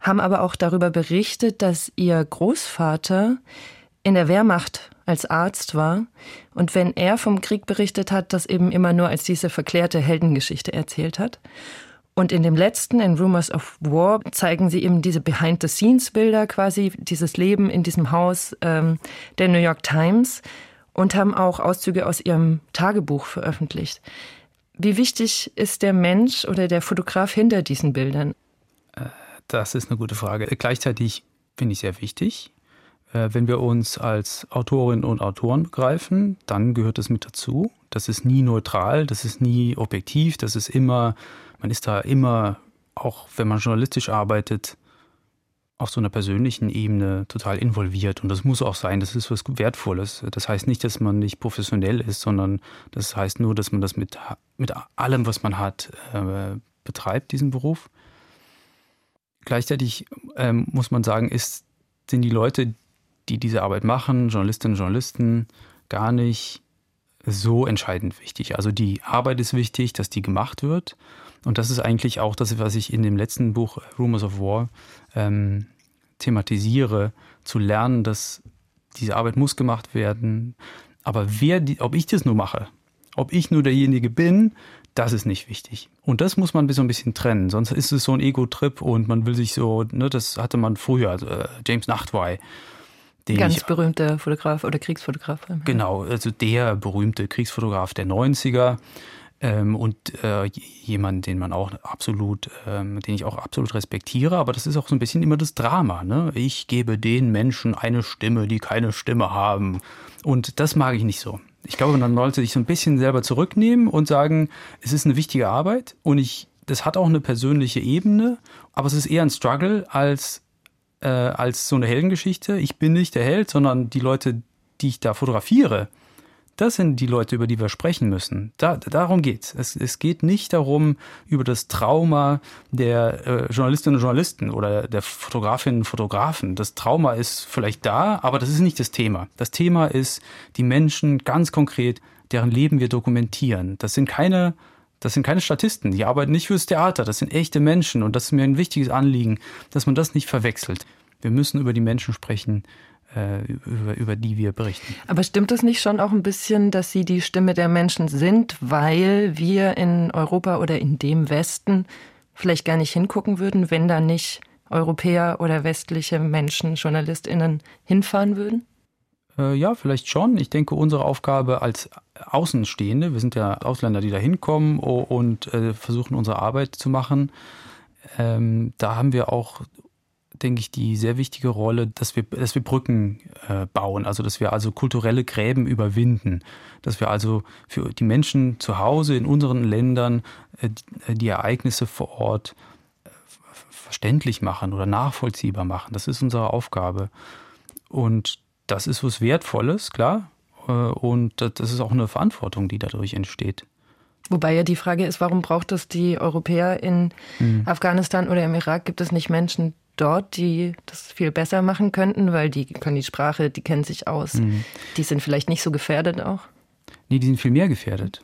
haben aber auch darüber berichtet, dass Ihr Großvater in der Wehrmacht als Arzt war und wenn er vom Krieg berichtet hat, das eben immer nur als diese verklärte Heldengeschichte erzählt hat. Und in dem letzten, in Rumors of War, zeigen sie eben diese Behind-the-Scenes-Bilder quasi, dieses Leben in diesem Haus ähm, der New York Times und haben auch Auszüge aus ihrem Tagebuch veröffentlicht. Wie wichtig ist der Mensch oder der Fotograf hinter diesen Bildern? Das ist eine gute Frage. Gleichzeitig finde ich sehr wichtig. Äh, Wenn wir uns als Autorinnen und Autoren begreifen, dann gehört das mit dazu. Das ist nie neutral, das ist nie objektiv, das ist immer, man ist da immer, auch wenn man journalistisch arbeitet, auf so einer persönlichen Ebene total involviert. Und das muss auch sein, das ist was Wertvolles. Das heißt nicht, dass man nicht professionell ist, sondern das heißt nur, dass man das mit, mit allem, was man hat, äh, betreibt, diesen Beruf. Gleichzeitig ähm, muss man sagen, ist, sind die Leute, die diese Arbeit machen, Journalistinnen und Journalisten, gar nicht so entscheidend wichtig. Also die Arbeit ist wichtig, dass die gemacht wird. Und das ist eigentlich auch das, was ich in dem letzten Buch Rumors of War ähm, thematisiere, zu lernen, dass diese Arbeit muss gemacht werden. Aber wer die, ob ich das nur mache, ob ich nur derjenige bin, das ist nicht wichtig. Und das muss man so ein bisschen trennen. Sonst ist es so ein Ego-Trip und man will sich so, ne, das hatte man früher, also, äh, James Nachtwey. Ganz ich- berühmter Fotograf oder Kriegsfotograf. Genau, also der berühmte Kriegsfotograf der 90er ähm, und äh, jemand, den man auch absolut, ähm, den ich auch absolut respektiere, aber das ist auch so ein bisschen immer das Drama. Ne? Ich gebe den Menschen eine Stimme, die keine Stimme haben. Und das mag ich nicht so. Ich glaube, man sollte sich so ein bisschen selber zurücknehmen und sagen, es ist eine wichtige Arbeit und ich, das hat auch eine persönliche Ebene, aber es ist eher ein Struggle als äh, als so eine Heldengeschichte. Ich bin nicht der Held, sondern die Leute, die ich da fotografiere, das sind die Leute, über die wir sprechen müssen. Da, darum geht's. Es, es geht nicht darum, über das Trauma der äh, Journalistinnen und Journalisten oder der Fotografinnen und Fotografen. Das Trauma ist vielleicht da, aber das ist nicht das Thema. Das Thema ist die Menschen ganz konkret, deren Leben wir dokumentieren. Das sind keine das sind keine Statisten, die arbeiten nicht fürs Theater, das sind echte Menschen und das ist mir ein wichtiges Anliegen, dass man das nicht verwechselt. Wir müssen über die Menschen sprechen, über, über die wir berichten. Aber stimmt es nicht schon auch ein bisschen, dass Sie die Stimme der Menschen sind, weil wir in Europa oder in dem Westen vielleicht gar nicht hingucken würden, wenn da nicht Europäer oder westliche Menschen, JournalistInnen hinfahren würden? Äh, ja, vielleicht schon. Ich denke, unsere Aufgabe als Außenstehende, wir sind ja Ausländer, die da hinkommen und äh, versuchen, unsere Arbeit zu machen, ähm, da haben wir auch, denke ich, die sehr wichtige Rolle, dass wir, dass wir Brücken äh, bauen, also dass wir also kulturelle Gräben überwinden, dass wir also für die Menschen zu Hause in unseren Ländern äh, die- die Ereignisse vor Ort äh, ver- verständlich machen oder nachvollziehbar machen. Das ist unsere Aufgabe. Und das ist was Wertvolles, klar. Äh, Und das ist auch eine Verantwortung, die dadurch entsteht. Wobei ja die Frage ist, warum braucht es die Europäer in Afghanistan oder im Irak? Gibt es nicht Menschen dort, die das viel besser machen könnten, weil die können die Sprache, die kennen sich aus. Die sind vielleicht nicht so gefährdet auch. Nee, die sind viel mehr gefährdet.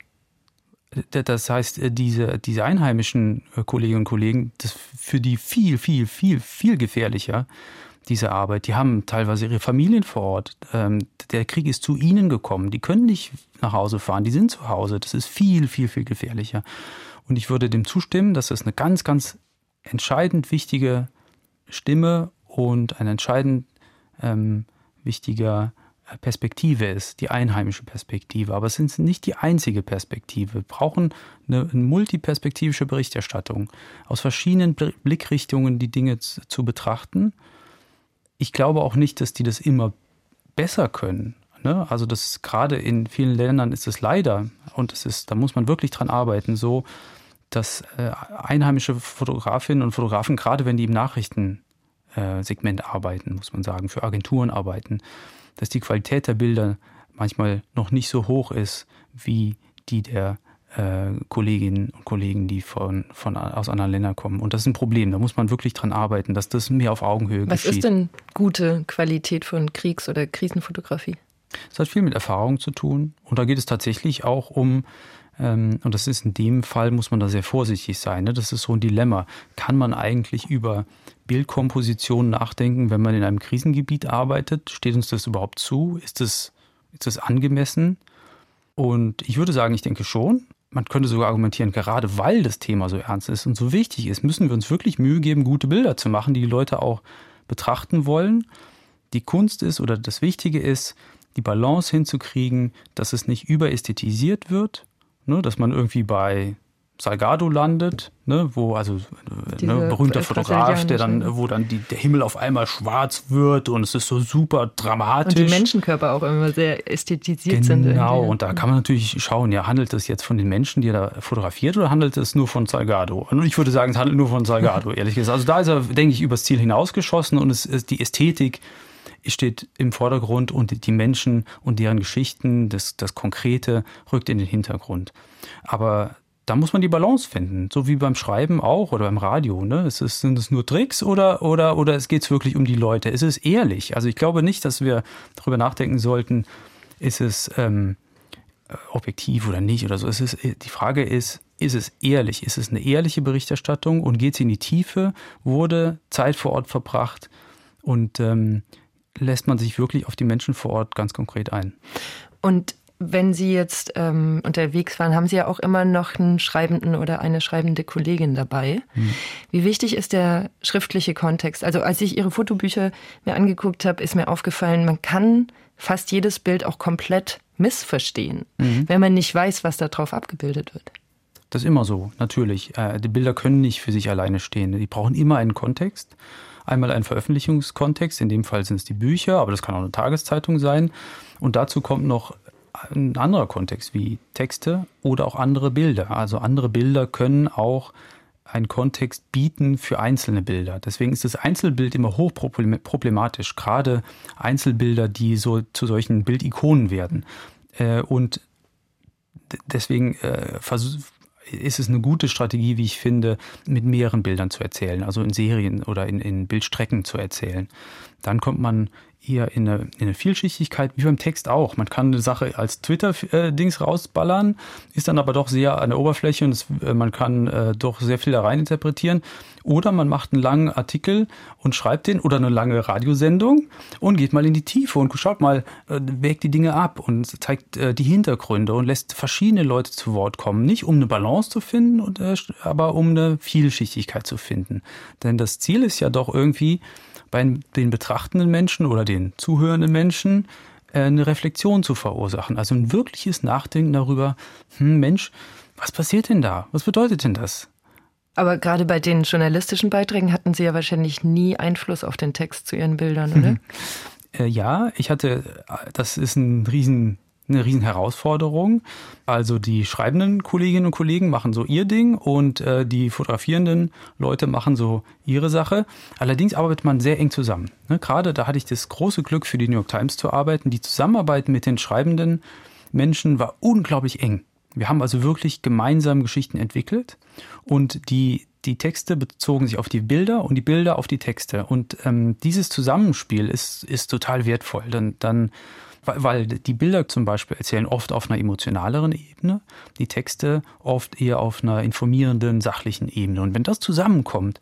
Das heißt, äh, diese, diese einheimischen äh, Kolleginnen und Kollegen, das für die viel, viel, viel, viel gefährlicher, diese Arbeit. Die haben teilweise ihre Familien vor Ort. Ähm, der Krieg ist zu ihnen gekommen. Die können nicht nach Hause fahren, die sind zu Hause. Das ist viel, viel, viel gefährlicher. Und ich würde dem zustimmen, dass das eine ganz, ganz entscheidend wichtige Stimme und ein entscheidend ähm, wichtiger Perspektive ist, die einheimische Perspektive. Aber es ist nicht die einzige Perspektive. Wir brauchen eine, eine multiperspektivische Berichterstattung, aus verschiedenen Blickrichtungen die Dinge zu, zu, betrachten. Ich glaube auch nicht, dass die das immer besser können. Ne? Also das gerade in vielen Ländern ist es leider, und es ist, da muss man wirklich dran arbeiten, so, dass äh, einheimische Fotografinnen und Fotografen, gerade wenn die im Nachrichtensegment äh, arbeiten, muss man sagen, für Agenturen arbeiten, dass die Qualität der Bilder manchmal noch nicht so hoch ist wie die der äh, Kolleginnen und Kollegen, die von, von, aus anderen Ländern kommen. Und das ist ein Problem. Da muss man wirklich dran arbeiten, dass das mehr auf Augenhöhe Was geschieht. Was ist denn gute Qualität von Kriegs- oder Krisenfotografie? Es hat viel mit Erfahrung zu tun. Und da geht es tatsächlich auch um, ähm, und das ist in dem Fall, muss man da sehr vorsichtig sein. Ne? Das ist so ein Dilemma. Kann man eigentlich über Bildkomposition nachdenken, wenn man in einem Krisengebiet arbeitet? Steht uns das überhaupt zu? Ist das, ist das angemessen? Und ich würde sagen, ich denke schon. Man könnte sogar argumentieren, gerade weil das Thema so ernst ist und so wichtig ist, müssen wir uns wirklich Mühe geben, gute Bilder zu machen, die die Leute auch betrachten wollen. Die Kunst ist oder das Wichtige ist, die Balance hinzukriegen, dass es nicht überästhetisiert wird, ne, dass man irgendwie bei Salgado landet, ne, wo also äh, ne, berühmter Fotograf, der dann, wo dann die, der Himmel auf einmal schwarz wird und es ist so super dramatisch. Und die Menschenkörper auch immer sehr ästhetisiert genau, sind. Genau, und da kann man natürlich schauen, ja, handelt es jetzt von den Menschen, die er da fotografiert oder handelt es nur von Salgado? Und ich würde sagen, es handelt nur von Salgado, ehrlich gesagt. Also da ist er, denke ich, übers Ziel hinausgeschossen und es ist die Ästhetik steht im Vordergrund und die Menschen und deren Geschichten, das, das Konkrete rückt in den Hintergrund. Aber da muss man die Balance finden, so wie beim Schreiben auch oder beim Radio. Ne? Ist es, sind es nur Tricks oder, oder, oder es geht wirklich um die Leute? Ist es ehrlich? Also ich glaube nicht, dass wir darüber nachdenken sollten, ist es ähm, objektiv oder nicht oder so. Es ist, die Frage ist, ist es ehrlich? Ist es eine ehrliche Berichterstattung und geht sie in die Tiefe? Wurde Zeit vor Ort verbracht und ähm, lässt man sich wirklich auf die Menschen vor Ort ganz konkret ein? Und wenn Sie jetzt ähm, unterwegs waren, haben Sie ja auch immer noch einen schreibenden oder eine schreibende Kollegin dabei. Hm. Wie wichtig ist der schriftliche Kontext? Also als ich Ihre Fotobücher mir angeguckt habe, ist mir aufgefallen, man kann fast jedes Bild auch komplett missverstehen, mhm. wenn man nicht weiß, was da drauf abgebildet wird. Das ist immer so, natürlich. Äh, die Bilder können nicht für sich alleine stehen. Die brauchen immer einen Kontext. Einmal einen Veröffentlichungskontext, in dem Fall sind es die Bücher, aber das kann auch eine Tageszeitung sein. Und dazu kommt noch ein anderer Kontext wie Texte oder auch andere Bilder. Also andere Bilder können auch einen Kontext bieten für einzelne Bilder. Deswegen ist das Einzelbild immer hochproblematisch, gerade Einzelbilder, die so zu solchen Bildikonen werden. Äh, und deswegen äh, ist es eine gute Strategie, wie ich finde, mit mehreren Bildern zu erzählen, also in Serien oder in, in Bildstrecken zu erzählen. Dann kommt man eher in eine, in eine Vielschichtigkeit, wie beim Text auch. Man kann eine Sache als Twitter-Dings rausballern, ist dann aber doch sehr an der Oberfläche und es, äh, man kann äh, doch sehr viel da rein interpretieren. Oder man macht einen langen Artikel und schreibt den oder eine lange Radiosendung und geht mal in die Tiefe und schaut mal, äh, wägt die Dinge ab und zeigt äh, die Hintergründe und lässt verschiedene Leute zu Wort kommen. Nicht um eine Balance zu finden, und, äh, aber um eine Vielschichtigkeit zu finden. Denn das Ziel ist ja doch irgendwie, bei den betrachtenden Menschen oder den zuhörenden Menschen äh, eine Reflexion zu verursachen. Also ein wirkliches Nachdenken darüber, hm, Mensch, was passiert denn da? Was bedeutet denn das? Aber gerade bei den journalistischen Beiträgen hatten Sie ja wahrscheinlich nie Einfluss auf den Text zu Ihren Bildern, oder? Mhm. Äh, ja, ich hatte, das ist ein riesen eine riesen Herausforderung. Also die schreibenden Kolleginnen und Kollegen machen so ihr Ding und äh, die fotografierenden Leute machen so ihre Sache. Allerdings arbeitet man sehr eng zusammen. Ne? Gerade da hatte ich das große Glück, für die New York Times zu arbeiten. Die Zusammenarbeit mit den schreibenden Menschen war unglaublich eng. Wir haben also wirklich gemeinsam Geschichten entwickelt und die, die Texte bezogen sich auf die Bilder und die Bilder auf die Texte. Und ähm, dieses Zusammenspiel ist, ist total wertvoll. Dann, dann Weil die Bilder zum Beispiel erzählen oft auf einer emotionaleren Ebene, die Texte oft eher auf einer informierenden, sachlichen Ebene. Und wenn das zusammenkommt,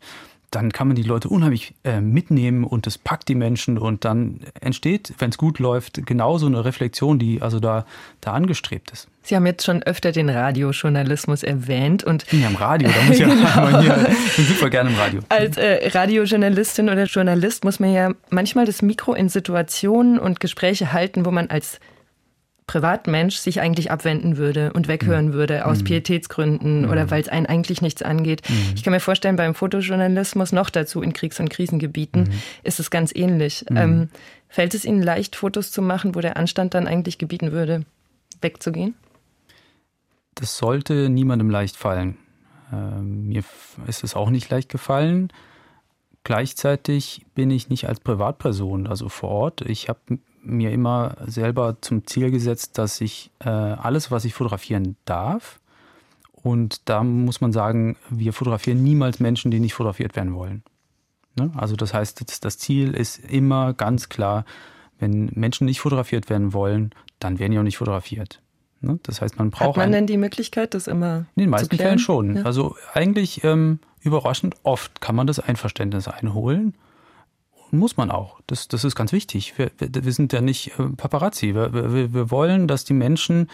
dann kann man die Leute unheimlich äh, mitnehmen und es packt die Menschen und dann entsteht, wenn es gut läuft, genauso eine Reflexion, die also da, da angestrebt ist. Sie haben jetzt schon öfter den Radiojournalismus erwähnt und ich bin ja im Radio, da muss ich genau. ja hier, ich bin super gerne im Radio. Als äh, Radiojournalistin oder Journalist muss man ja manchmal das Mikro in Situationen und Gespräche halten, wo man als Privatmensch sich eigentlich abwenden würde und weghören mhm. würde aus mhm. Pietätsgründen mhm. oder weil es einen eigentlich nichts angeht. Mhm. Ich kann mir vorstellen, beim Fotojournalismus noch dazu in Kriegs- und Krisengebieten mhm. ist es ganz ähnlich. Mhm. Ähm, fällt es Ihnen leicht, Fotos zu machen, wo der Anstand dann eigentlich gebieten würde, wegzugehen? Das sollte niemandem leicht fallen. Ähm, mir ist es auch nicht leicht gefallen. Gleichzeitig bin ich nicht als Privatperson, also vor Ort. Ich habe mir immer selber zum Ziel gesetzt, dass ich äh, alles, was ich fotografieren darf, und da muss man sagen, wir fotografieren niemals Menschen, die nicht fotografiert werden wollen. Ne? Also das heißt, das Ziel ist immer ganz klar, wenn Menschen nicht fotografiert werden wollen, dann werden die auch nicht fotografiert. Ne? Das heißt, man braucht. Hat man denn die Möglichkeit, das immer? In den meisten Fällen schon. Ja. Also eigentlich ähm, überraschend oft kann man das Einverständnis einholen muss man auch. Das, das ist ganz wichtig. Wir, wir, wir sind ja nicht äh, Paparazzi. Wir, wir, wir wollen, dass die Menschen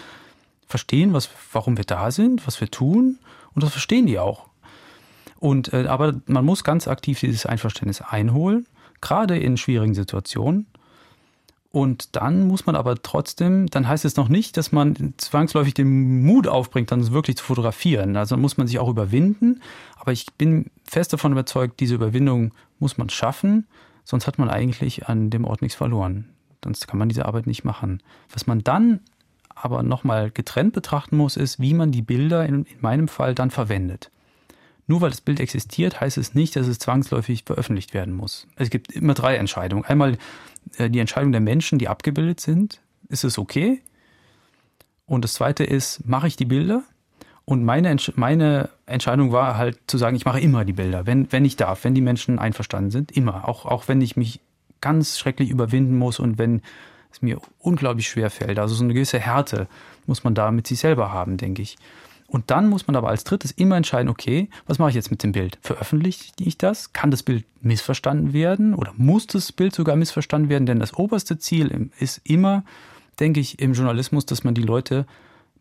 verstehen, was, warum wir da sind, was wir tun. Und das verstehen die auch. Und, äh, aber man muss ganz aktiv dieses Einverständnis einholen, gerade in schwierigen Situationen. Und dann muss man aber trotzdem, dann heißt es noch nicht, dass man zwangsläufig den Mut aufbringt, dann wirklich zu fotografieren. Also muss man sich auch überwinden. Aber ich bin fest davon überzeugt, diese Überwindung muss man schaffen. Sonst hat man eigentlich an dem Ort nichts verloren. Sonst kann man diese Arbeit nicht machen. Was man dann aber nochmal getrennt betrachten muss, ist, wie man die Bilder in, in meinem Fall dann verwendet. Nur weil das Bild existiert, heißt es nicht, dass es zwangsläufig veröffentlicht werden muss. Es gibt immer drei Entscheidungen. Einmal äh, die Entscheidung der Menschen, die abgebildet sind. Ist es okay? Und das zweite ist, mache ich die Bilder? Und meine, meine Entscheidung war halt zu sagen, ich mache immer die Bilder, wenn, wenn ich darf, wenn die Menschen einverstanden sind, immer. Auch, auch wenn ich mich ganz schrecklich überwinden muss und wenn es mir unglaublich schwer fällt. Also so eine gewisse Härte muss man da mit sich selber haben, denke ich. Und dann muss man aber als drittes immer entscheiden, okay, was mache ich jetzt mit dem Bild? Veröffentliche ich das? Kann das Bild missverstanden werden oder muss das Bild sogar missverstanden werden? Denn das oberste Ziel ist immer, denke ich, im Journalismus, dass man die Leute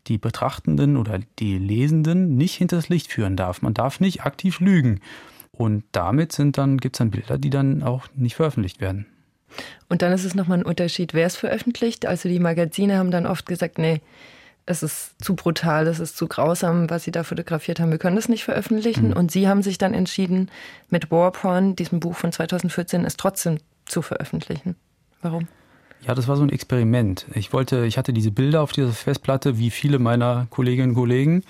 die Betrachtenden oder die Lesenden nicht hinters Licht führen darf. Man darf nicht aktiv lügen. Und damit sind dann, gibt es dann Bilder, die dann auch nicht veröffentlicht werden. Und dann ist es nochmal ein Unterschied, wer es veröffentlicht. Also die Magazine haben dann oft gesagt, nee, es ist zu brutal, es ist zu grausam, was sie da fotografiert haben. Wir können das nicht veröffentlichen. Mhm. Und sie haben sich dann entschieden, mit Warporn, diesem Buch von 2014, es trotzdem zu veröffentlichen. Warum? Ja, das war so ein Experiment. Ich wollte, ich hatte diese Bilder auf dieser Festplatte, wie viele meiner Kolleginnen und Kollegen,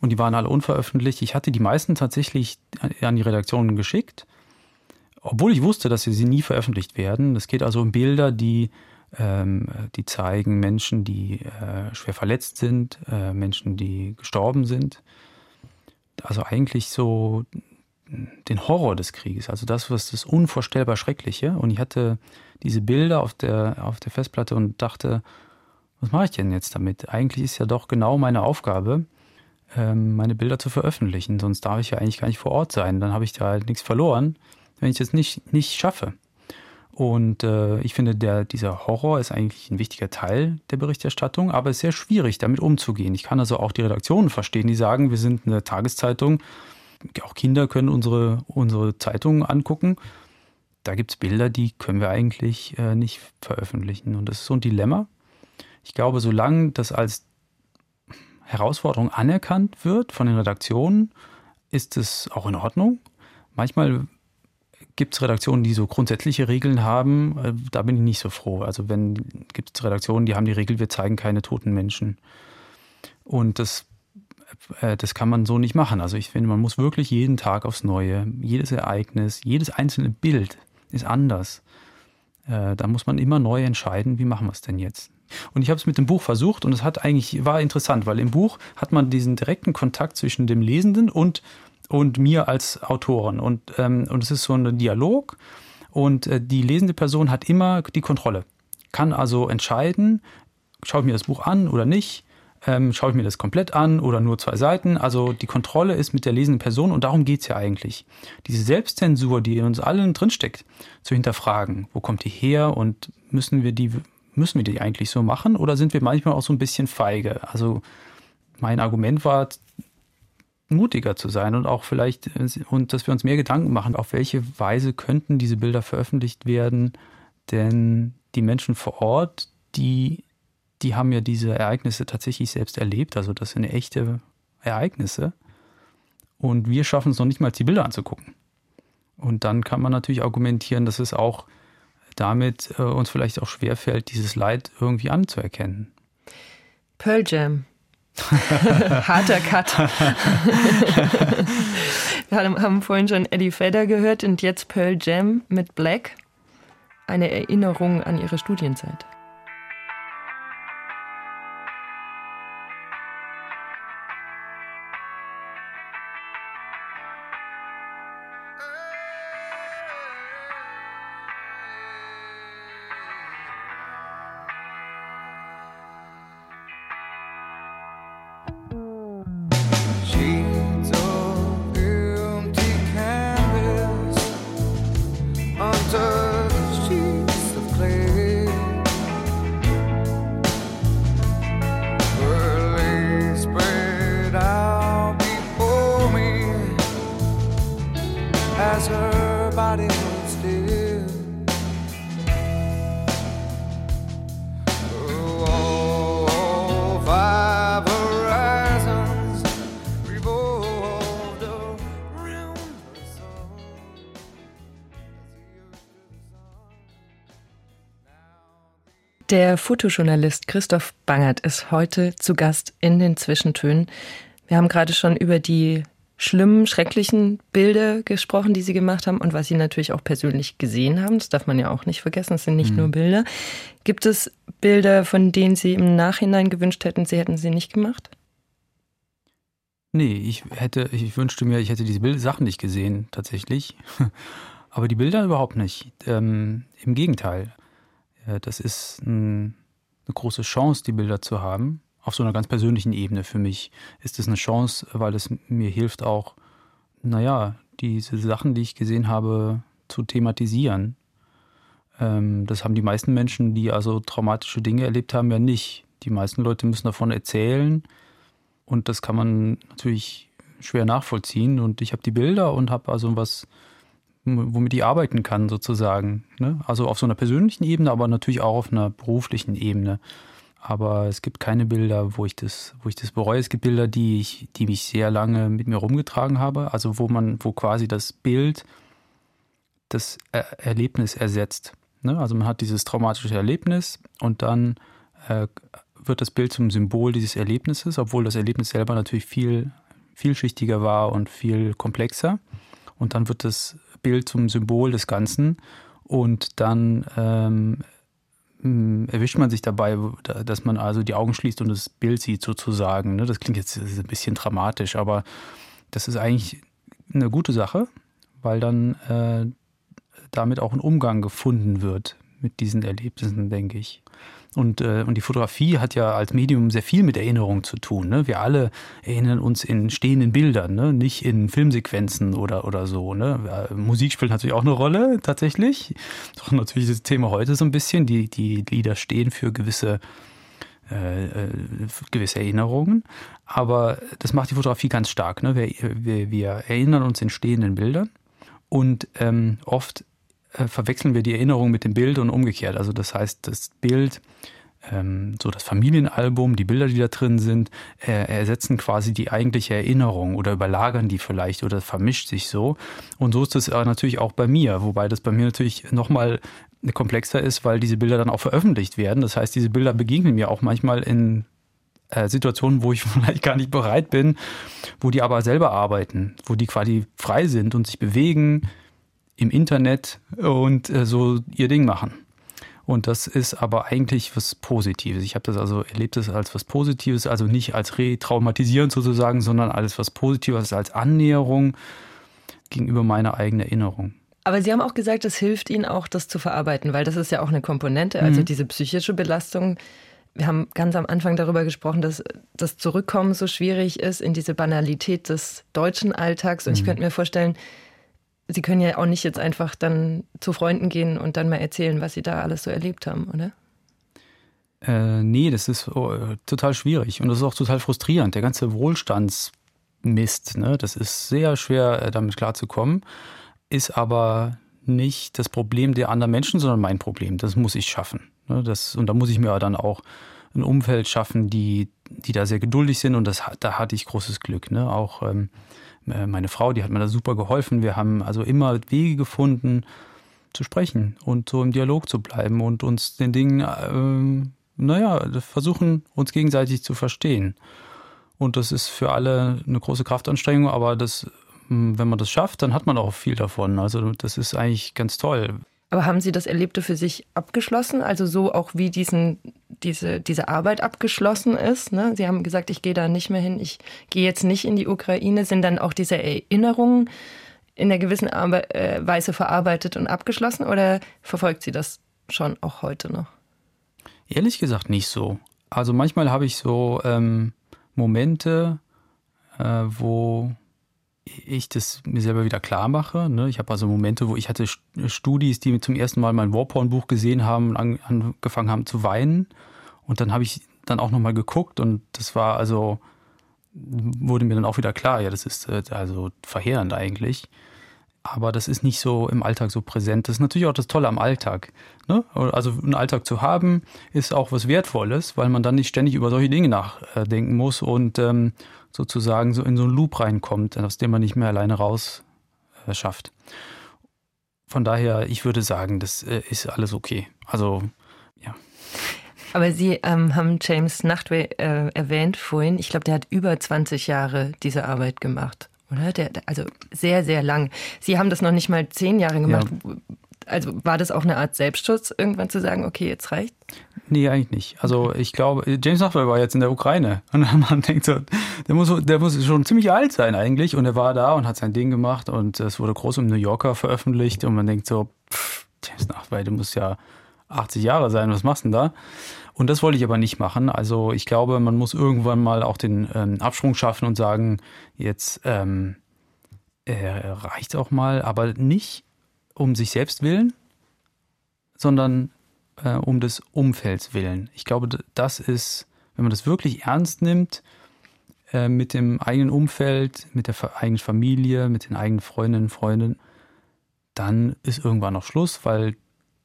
und die waren alle unveröffentlicht. Ich hatte die meisten tatsächlich an die Redaktionen geschickt, obwohl ich wusste, dass sie nie veröffentlicht werden. Es geht also um Bilder, die, ähm, die zeigen Menschen, die äh, schwer verletzt sind, äh, Menschen, die gestorben sind. Also eigentlich so den Horror des Krieges, also das, was das unvorstellbar Schreckliche. Und ich hatte diese Bilder auf der, auf der Festplatte und dachte, was mache ich denn jetzt damit? Eigentlich ist ja doch genau meine Aufgabe, ähm, meine Bilder zu veröffentlichen. Sonst darf ich ja eigentlich gar nicht vor Ort sein. Dann habe ich da halt nichts verloren, wenn ich das nicht, nicht schaffe. Und äh, ich finde, der, dieser Horror ist eigentlich ein wichtiger Teil der Berichterstattung, aber es ist sehr schwierig, damit umzugehen. Ich kann also auch die Redaktionen verstehen, die sagen, wir sind eine Tageszeitung, auch Kinder können unsere, unsere Zeitungen angucken. Da gibt es Bilder, die können wir eigentlich äh, nicht veröffentlichen. Und das ist so ein Dilemma. Ich glaube, solange das als Herausforderung anerkannt wird von den Redaktionen, ist es auch in Ordnung. Manchmal gibt es Redaktionen, die so grundsätzliche Regeln haben. Äh, da bin ich nicht so froh. Also wenn gibt es Redaktionen, die haben die Regel, wir zeigen keine toten Menschen. Und das äh, das kann man so nicht machen. Also ich finde, man muss wirklich jeden Tag aufs Neue, jedes Ereignis, jedes einzelne Bild ist anders. Äh, da muss man immer neu entscheiden, wie machen wir es denn jetzt. Und ich habe es mit dem Buch versucht und es hat eigentlich, war interessant, weil im Buch hat man diesen direkten Kontakt zwischen dem Lesenden und, und mir als Autoren. Und, ähm, und es ist so ein Dialog und äh, die lesende Person hat immer die Kontrolle kann also entscheiden, schaue ich mir das Buch an oder nicht, ähm, schaue ich mir das komplett an oder nur zwei Seiten. Also die Kontrolle ist mit der lesenden Person und darum geht's ja eigentlich. Diese Selbstzensur, die in uns allen drinsteckt, zu hinterfragen. Wo kommt die her und müssen wir die, müssen wir die eigentlich so machen oder sind wir manchmal auch so ein bisschen feige? Also mein Argument war, mutiger zu sein und auch vielleicht, und dass wir uns mehr Gedanken machen, auf welche Weise könnten diese Bilder veröffentlicht werden, denn die Menschen vor Ort, die, die haben ja diese Ereignisse tatsächlich selbst erlebt, also das sind echte Ereignisse. Und wir schaffen es noch nicht mal, die Bilder anzugucken. Und dann kann man natürlich argumentieren, dass es auch damit äh, uns vielleicht auch schwerfällt, dieses Leid irgendwie anzuerkennen. Pearl Jam Harter Cut. Wir haben vorhin schon Eddie Vedder gehört und jetzt Pearl Jam mit Black. Eine Erinnerung an ihre Studienzeit. Der Fotojournalist Christoph Bangert ist heute zu Gast in den Zwischentönen. Wir haben gerade schon über die schlimmen, schrecklichen Bilder gesprochen, die Sie gemacht haben und was Sie natürlich auch persönlich gesehen haben. Das darf man ja auch nicht vergessen. Es sind nicht mhm. nur Bilder. Gibt es Bilder, von denen Sie im Nachhinein gewünscht hätten, Sie hätten sie nicht gemacht? Nee, ich hätte, ich wünschte mir, ich hätte diese Bild Sachen nicht gesehen, tatsächlich. Aber die Bilder überhaupt nicht. Ähm, Im Gegenteil. Das ist ein, eine große Chance, die Bilder zu haben. Auf so einer ganz persönlichen Ebene für mich ist es eine Chance, weil es mir hilft auch, naja, diese Sachen, die ich gesehen habe, zu thematisieren. Ähm, das haben die meisten Menschen, die also traumatische Dinge erlebt haben, ja nicht. Die meisten Leute müssen davon erzählen und das kann man natürlich schwer nachvollziehen. Und ich habe die Bilder und habe also was womit ich arbeiten kann, sozusagen. Ne? Also auf so einer persönlichen Ebene, aber natürlich auch auf einer beruflichen Ebene. Aber es gibt keine Bilder, wo ich das, wo ich das bereue. Es gibt Bilder, die ich, die mich sehr lange mit mir rumgetragen habe. Also wo man, wo quasi das Bild das er Erlebnis ersetzt. Ne? Also man hat dieses traumatische Erlebnis und dann äh, wird das Bild zum Symbol dieses Erlebnisses, obwohl das Erlebnis selber natürlich viel vielschichtiger war und viel komplexer. Und dann wird das Bild zum Symbol des Ganzen und dann ähm, erwischt man sich dabei, dass man also die Augen schließt und das Bild sieht sozusagen. Ne? Das klingt jetzt ein bisschen dramatisch, aber das ist eigentlich eine gute Sache, weil dann äh, damit auch ein Umgang gefunden wird mit diesen Erlebnissen, denke ich. Und, äh, und die Fotografie hat ja als Medium sehr viel mit Erinnerung zu tun. Ne? Wir alle erinnern uns in stehenden Bildern, ne? nicht in Filmsequenzen oder, oder so. Ne? Musik spielt natürlich auch eine Rolle, tatsächlich. Doch natürlich das Thema heute so ein bisschen. Die, die Lieder stehen für gewisse äh, äh, gewisse Erinnerungen. Aber das macht die Fotografie ganz stark. Ne? Wir, wir, wir erinnern uns in stehenden Bildern und ähm, oft äh, verwechseln wir die Erinnerung mit dem Bild und umgekehrt. Also das heißt, das Bild, ähm, so das Familienalbum, die Bilder, die da drin sind, äh, ersetzen quasi die eigentliche Erinnerung oder überlagern die vielleicht oder vermischt sich so. Und so ist es natürlich auch bei mir, wobei das bei mir natürlich nochmal komplexer ist, weil diese Bilder dann auch veröffentlicht werden. Das heißt, diese Bilder begegnen mir auch manchmal in äh, Situationen, wo ich vielleicht gar nicht bereit bin, wo die aber selber arbeiten, wo die quasi frei sind und sich bewegen, im Internet und äh, so ihr Ding machen. Und das ist aber eigentlich was Positives. Ich habe das also erlebt das als was Positives, also nicht als retraumatisierend sozusagen, sondern als was Positives, als Annäherung gegenüber meiner eigenen Erinnerung. Aber Sie haben auch gesagt, es hilft Ihnen auch, das zu verarbeiten, weil das ist ja auch eine Komponente, also Mhm. diese psychische Belastung. Wir haben ganz am Anfang darüber gesprochen, dass das Zurückkommen so schwierig ist in diese Banalität des deutschen Alltags. Und ich Mhm. könnte mir vorstellen, Sie können ja auch nicht jetzt einfach dann zu Freunden gehen und dann mal erzählen, was Sie da alles so erlebt haben, oder? Äh, nee, das ist oh, total schwierig und das ist auch total frustrierend. Der ganze Wohlstandsmist, ne, das ist sehr schwer, äh, damit klarzukommen, ist aber nicht das Problem der anderen Menschen, sondern mein Problem. Das muss ich schaffen. Ne, das, und da muss ich mir dann auch ein Umfeld schaffen, die, die da sehr geduldig sind und das, da hatte ich großes Glück. Ne? Auch ähm, äh, meine Frau, die hat mir da super geholfen. Wir haben also immer Wege gefunden, zu sprechen und so im Dialog zu bleiben und uns den Dingen, ähm, naja, versuchen, uns gegenseitig zu verstehen. Und das ist für alle eine große Kraftanstrengung, aber das, mh, wenn man das schafft, dann hat man auch viel davon. Also das ist eigentlich ganz toll. Aber haben Sie das Erlebte für sich abgeschlossen? Also so auch wie diesen, diese, diese Arbeit abgeschlossen ist? Ne? Sie haben gesagt, ich gehe da nicht mehr hin, ich gehe jetzt nicht in die Ukraine. Sind dann auch diese Erinnerungen in einer gewissen Arbe äh, Weise verarbeitet und abgeschlossen oder verfolgt Sie das schon auch heute noch? Ehrlich gesagt nicht so. Also manchmal habe ich so ähm, Momente, äh, wo ich das mir selber wieder klar mache. Ne? Ich habe also Momente, wo ich hatte St- Studis, die zum ersten Mal mein Warporn-Buch gesehen haben und an, angefangen haben zu weinen. Und dann habe ich dann auch nochmal geguckt und das war also, wurde mir dann auch wieder klar, ja, das ist äh, also verheerend eigentlich. Aber das ist nicht so im Alltag so präsent. Das ist natürlich auch das Tolle am Alltag. Ne? Also einen Alltag zu haben, ist auch was Wertvolles, weil man dann nicht ständig über solche Dinge nachdenken muss und ähm, sozusagen so in so einen Loop reinkommt, aus dem man nicht mehr alleine raus äh, schafft. Von daher, ich würde sagen, das äh, ist alles okay. Also Aber Sie ähm, haben James Nachtwey äh, erwähnt vorhin. Ich glaube, der hat über 20 Jahre diese Arbeit gemacht, oder? Der, also sehr, sehr lang. Sie haben das noch nicht mal zehn Jahre gemacht. Also war das auch eine Art Selbstschutz, irgendwann zu sagen, okay, jetzt reicht? Nee, eigentlich nicht. Also ich glaube, James Nachtwey war jetzt in der Ukraine. Und man denkt so, der muss, der muss schon ziemlich alt sein eigentlich. Und er war da und hat sein Ding gemacht und es wurde groß im New Yorker veröffentlicht. Und man denkt so, pff, James Nachtwey, du musst ja 80 Jahre sein, was machst du denn da? Und das wollte ich aber nicht machen. Also ich glaube, man muss irgendwann mal auch den ähm, Absprung schaffen und sagen, jetzt ähm, äh, reicht auch mal, aber nicht um sich selbst willen, sondern äh, um des Umfelds willen. Ich glaube, das ist, wenn man das wirklich ernst nimmt, äh, mit dem eigenen Umfeld, mit der eigenen Familie, mit den eigenen Freundinnen und Freunden, dann ist irgendwann noch Schluss, weil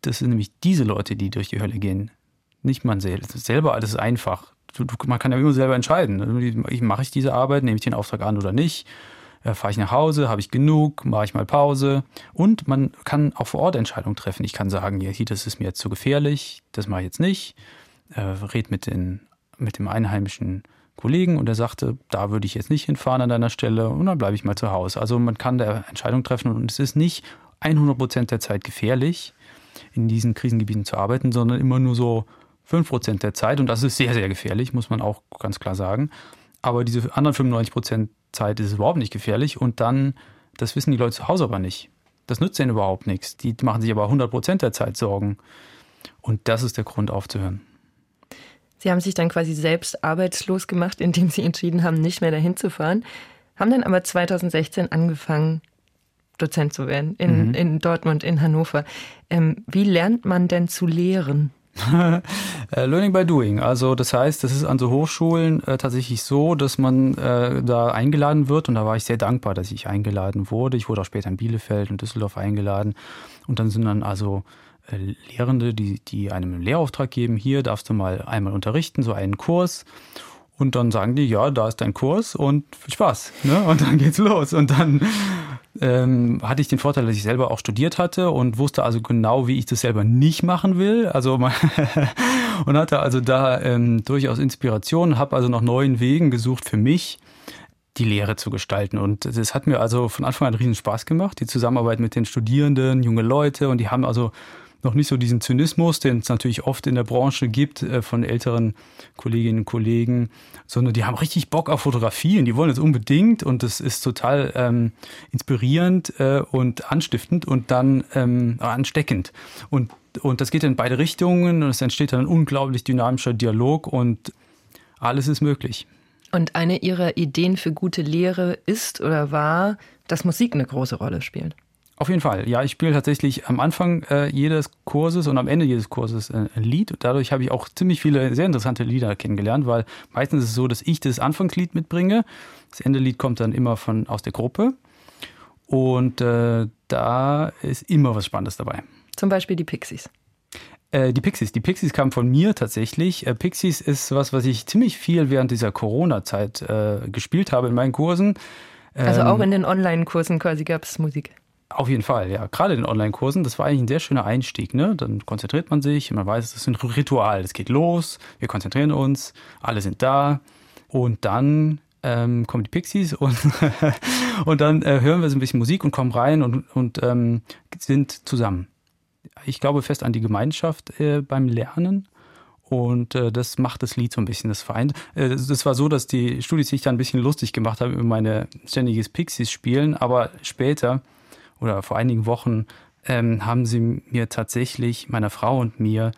das sind nämlich diese Leute, die durch die Hölle gehen. Nicht man. Selber alles ist einfach. Man kann ja immer selber entscheiden. Ich, mache ich diese Arbeit, nehme ich den Auftrag an oder nicht? Äh, Fahre ich nach Hause, habe ich genug, mache ich mal Pause. Und man kann auch vor Ort Entscheidungen treffen. Ich kann sagen, hier, das ist mir jetzt zu gefährlich, das mache ich jetzt nicht. Äh, red mit, den, mit dem einheimischen Kollegen und er sagte, da würde ich jetzt nicht hinfahren an deiner Stelle und dann bleibe ich mal zu Hause. Also man kann da Entscheidungen treffen und es ist nicht 100 Prozent der Zeit gefährlich, in diesen Krisengebieten zu arbeiten, sondern immer nur so 5 Prozent der Zeit und das ist sehr, sehr gefährlich, muss man auch ganz klar sagen. Aber diese anderen 95 Prozent Zeit ist es überhaupt nicht gefährlich und dann, das wissen die Leute zu Hause aber nicht. Das nützt denen überhaupt nichts. Die machen sich aber 100 Prozent der Zeit Sorgen. Und das ist der Grund aufzuhören. Sie haben sich dann quasi selbst arbeitslos gemacht, indem Sie entschieden haben, nicht mehr dahin zu fahren, haben dann aber 2016 angefangen, Dozent zu werden in, Mhm. in Dortmund, in Hannover. Ähm, wie lernt man denn zu lehren? Äh, Learning by Doing. Also das heißt, das ist an so Hochschulen äh, tatsächlich so, dass man äh, da eingeladen wird und da war ich sehr dankbar, dass ich eingeladen wurde. Ich wurde auch später in Bielefeld und Düsseldorf eingeladen und dann sind dann also äh, Lehrende, die, die einem einen Lehrauftrag geben, hier darfst du mal einmal unterrichten, so einen Kurs. Und dann sagen die, ja, da ist dein Kurs und viel Spaß. Ne? Und dann geht's los. Und dann ähm, hatte ich den Vorteil, dass ich selber auch studiert hatte und wusste also genau, wie ich das selber nicht machen will. Also und hatte also da ähm, durchaus Inspiration, habe also nach neuen Wegen gesucht für mich, die Lehre zu gestalten. Und das hat mir also von Anfang an riesen Spaß gemacht, die Zusammenarbeit mit den Studierenden, junge Leute und die haben also noch nicht so diesen Zynismus, den es natürlich oft in der Branche gibt äh, von älteren Kolleginnen und Kollegen, sondern die haben richtig Bock auf Fotografie und die wollen es unbedingt und das ist total ähm, inspirierend äh, und anstiftend und dann ähm, ansteckend. Und, und das geht in beide Richtungen und es entsteht dann ein unglaublich dynamischer Dialog und alles ist möglich. Und eine Ihrer Ideen für gute Lehre ist oder war, dass Musik eine große Rolle spielt. Auf jeden Fall. Ja, ich spiele tatsächlich am Anfang äh, jedes Kurses und am Ende jedes Kurses äh, ein Lied. Dadurch habe ich auch ziemlich viele sehr interessante Lieder kennengelernt, weil meistens ist es so, dass ich das Anfangslied mitbringe. Das Endelied kommt dann immer von aus der Gruppe. Und äh, da ist immer was Spannendes dabei. Zum Beispiel die Pixies. Äh, die Pixies. Die Pixies kamen von mir tatsächlich. Äh, Pixies ist was, was ich ziemlich viel während dieser Corona-Zeit äh, gespielt habe in meinen Kursen. Also Ähm, auch in den Online-Kursen quasi gab es Musik. Auf jeden Fall, ja. Gerade in den Online-Kursen, das war eigentlich ein sehr schöner Einstieg. Ne? Dann konzentriert man sich, man weiß, es ist ein Ritual. Es geht los, wir konzentrieren uns, alle sind da. Und dann ähm, kommen die Pixies und, und dann äh, hören wir so ein bisschen Musik und kommen rein und, und ähm, sind zusammen. Ich glaube fest an die Gemeinschaft äh, beim Lernen. Und äh, das macht das Lied so ein bisschen, das vereint. Äh, das, war so, dass die Studis sich da ein bisschen lustig gemacht haben über meine ständiges Pixies-Spielen, aber später oder vor einigen Wochen ähm, haben sie mir tatsächlich, meiner Frau und mir,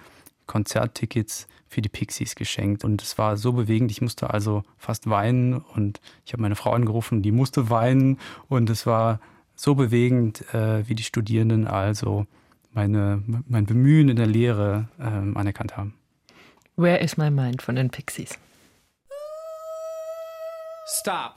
Konzerttickets für die Pixies geschenkt. Und es war so bewegend, ich musste also fast weinen und ich habe meine Frau angerufen, die musste weinen. Und es war so bewegend, äh, wie die Studierenden also meine, mein Bemühen in der Lehre ähm, anerkannt haben. Where is my mind von den Pixies? Stop.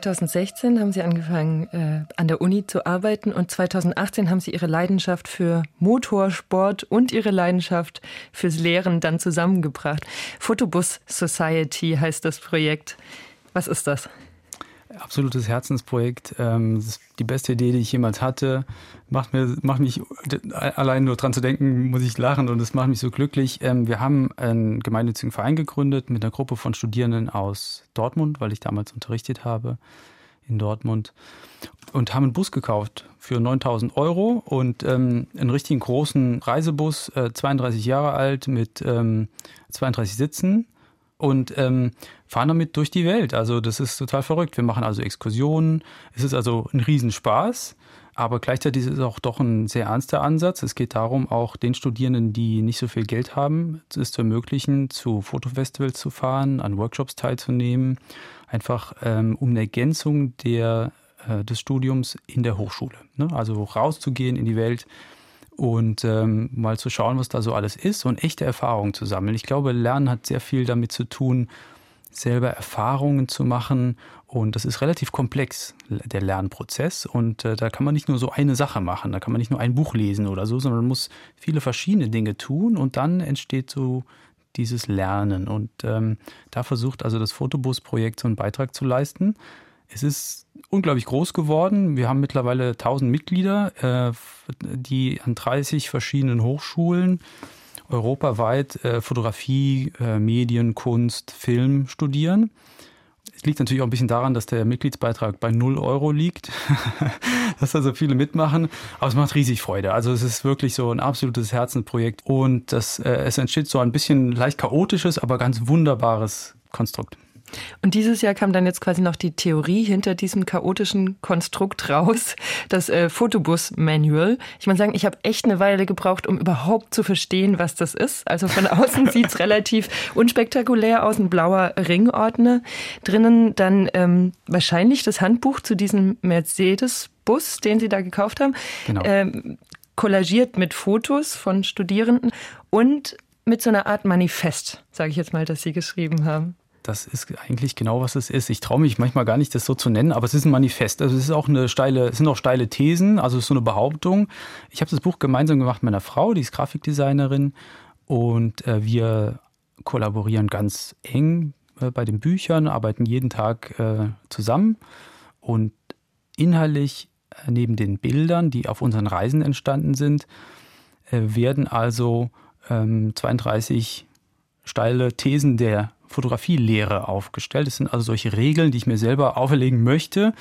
2016 haben Sie angefangen, äh, an der Uni zu arbeiten und 2018 haben Sie Ihre Leidenschaft für Motorsport und Ihre Leidenschaft fürs Lehren dann zusammengebracht. Photobus Society heißt das Projekt. Was ist das? Absolutes Herzensprojekt. Ähm, die beste Idee, die ich jemals hatte. Macht, mir, macht mich, allein nur dran zu denken, muss ich lachen und es macht mich so glücklich. Ähm, wir haben einen gemeinnützigen Verein gegründet mit einer Gruppe von Studierenden aus Dortmund, weil ich damals unterrichtet habe in Dortmund und haben einen Bus gekauft für 9000 Euro und ähm, einen richtigen großen Reisebus, äh, 32 Jahre alt mit ähm, 32 Sitzen und ähm, fahren damit durch die Welt. Also das ist total verrückt. Wir machen also Exkursionen. Es ist also ein Riesenspaß, aber gleichzeitig ist es auch doch ein sehr ernster Ansatz. Es geht darum, auch den Studierenden, die nicht so viel Geld haben, es zu ermöglichen, zu Fotofestivals zu fahren, an Workshops teilzunehmen, einfach ähm, um eine Ergänzung der, äh, des Studiums in der Hochschule. Ne? Also rauszugehen in die Welt, und ähm, mal zu schauen, was da so alles ist und echte Erfahrungen zu sammeln. Ich glaube, Lernen hat sehr viel damit zu tun, selber Erfahrungen zu machen. Und das ist relativ komplex, der Lernprozess. Und äh, da kann man nicht nur so eine Sache machen, da kann man nicht nur ein Buch lesen oder so, sondern man muss viele verschiedene Dinge tun. Und dann entsteht so dieses Lernen. Und ähm, da versucht also das Fotobus-Projekt so einen Beitrag zu leisten. Es ist unglaublich groß geworden. Wir haben mittlerweile 1000 Mitglieder, äh, die an 30 verschiedenen Hochschulen europaweit äh, Fotografie, äh, Medien, Kunst, Film studieren. Es liegt natürlich auch ein bisschen daran, dass der Mitgliedsbeitrag bei 0 Euro liegt, dass also viele mitmachen. Aber es macht riesig Freude. Also es ist wirklich so ein absolutes Herzensprojekt und das, es entsteht so ein bisschen leicht chaotisches, aber ganz wunderbares Konstrukt. Und dieses Jahr kam dann jetzt quasi noch die Theorie hinter diesem chaotischen Konstrukt raus, das äh, Photobus-Manual. Ich muss sagen, ich habe echt eine Weile gebraucht, um überhaupt zu verstehen, was das ist. Also von außen sieht's relativ unspektakulär aus, ein blauer Ringordner. Drinnen dann ähm, wahrscheinlich das Handbuch zu diesem Mercedes-Bus, den Sie da gekauft haben. Genau. Ähm, kollagiert mit Fotos von Studierenden und mit so einer Art Manifest, sage ich jetzt mal, das Sie geschrieben haben. Das ist eigentlich genau, was es ist. Ich traue mich manchmal gar nicht, das so zu nennen, aber es ist ein Manifest. Also es ist auch eine steile, es sind auch steile Thesen, also es ist so eine Behauptung. Ich habe das Buch gemeinsam gemacht mit meiner Frau, die ist Grafikdesignerin und äh, wir kollaborieren ganz eng äh, bei den Büchern, arbeiten jeden Tag äh, zusammen und inhaltlich äh, neben den Bildern, die auf unseren Reisen entstanden sind, äh, werden also ähm, 32 steile Thesen der Fotografielehre aufgestellt. Das sind also solche Regeln, die ich mir selber auferlegen möchte.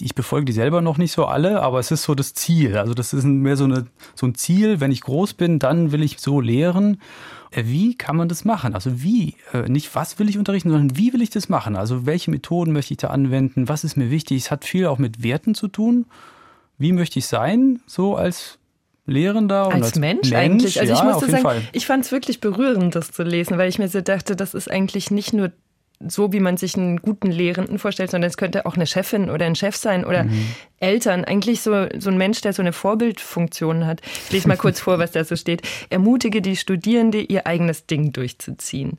Ich befolge die selber noch nicht so alle, aber es ist so das Ziel. Also das ist mehr so, eine, so ein Ziel, wenn ich groß bin, dann will ich so lehren. Äh, Wie kann man das machen? Also wie, äh, nicht was will ich unterrichten, sondern wie will ich das machen? Also welche Methoden möchte ich da anwenden? Was ist mir wichtig? Es hat viel auch mit Werten zu tun. Wie möchte ich sein, so als Lehrender und Als, Mensch, eigentlich. Also ja, ich musste sagen, Fall. ich fand es wirklich berührend, das zu lesen, weil ich mir so dachte, das ist eigentlich nicht nur so, wie man sich einen guten Lehrenden vorstellt, sondern es könnte auch eine Chefin oder ein Chef sein oder Mhm. Eltern. Eigentlich so, so ein Mensch, der so eine Vorbildfunktion hat. Ich lese mal kurz vor, was da so steht. Ermutige die Studierende, ihr eigenes Ding durchzuziehen.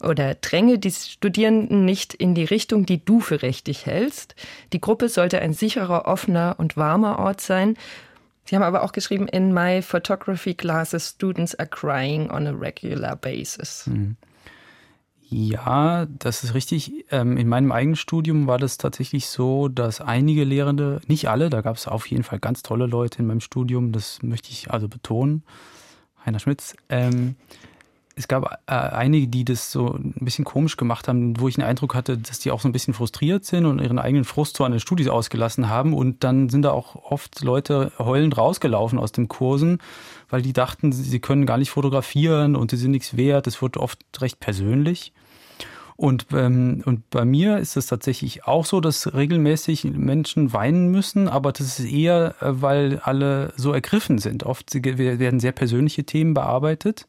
Oder dränge die Studierenden nicht in die Richtung, die du für richtig hältst. Die Gruppe sollte ein sicherer, offener und warmer Ort sein. Sie haben aber auch geschrieben, in my photography classes, students are crying on a regular basis. Ja, das ist richtig. Ähm, In meinem eigenen Studium war das tatsächlich so, dass einige Lehrende, nicht alle, da gab es auf jeden Fall ganz tolle Leute in meinem Studium, das möchte ich also betonen, Heiner Schmitz. Ähm, es gab äh, einige, die das so ein bisschen komisch gemacht haben, wo ich den Eindruck hatte, dass die auch so ein bisschen frustriert sind und ihren eigenen Frust so an den Studis ausgelassen haben. Und dann sind da auch oft Leute heulend rausgelaufen aus den Kursen, weil die dachten, sie können gar nicht fotografieren und sie sind nichts wert. Es wurde oft recht persönlich. Und, ähm, und bei mir ist es tatsächlich auch so, dass regelmäßig Menschen weinen müssen, aber das ist eher, äh, weil alle so ergriffen sind. Oft werden sehr persönliche Themen bearbeitet,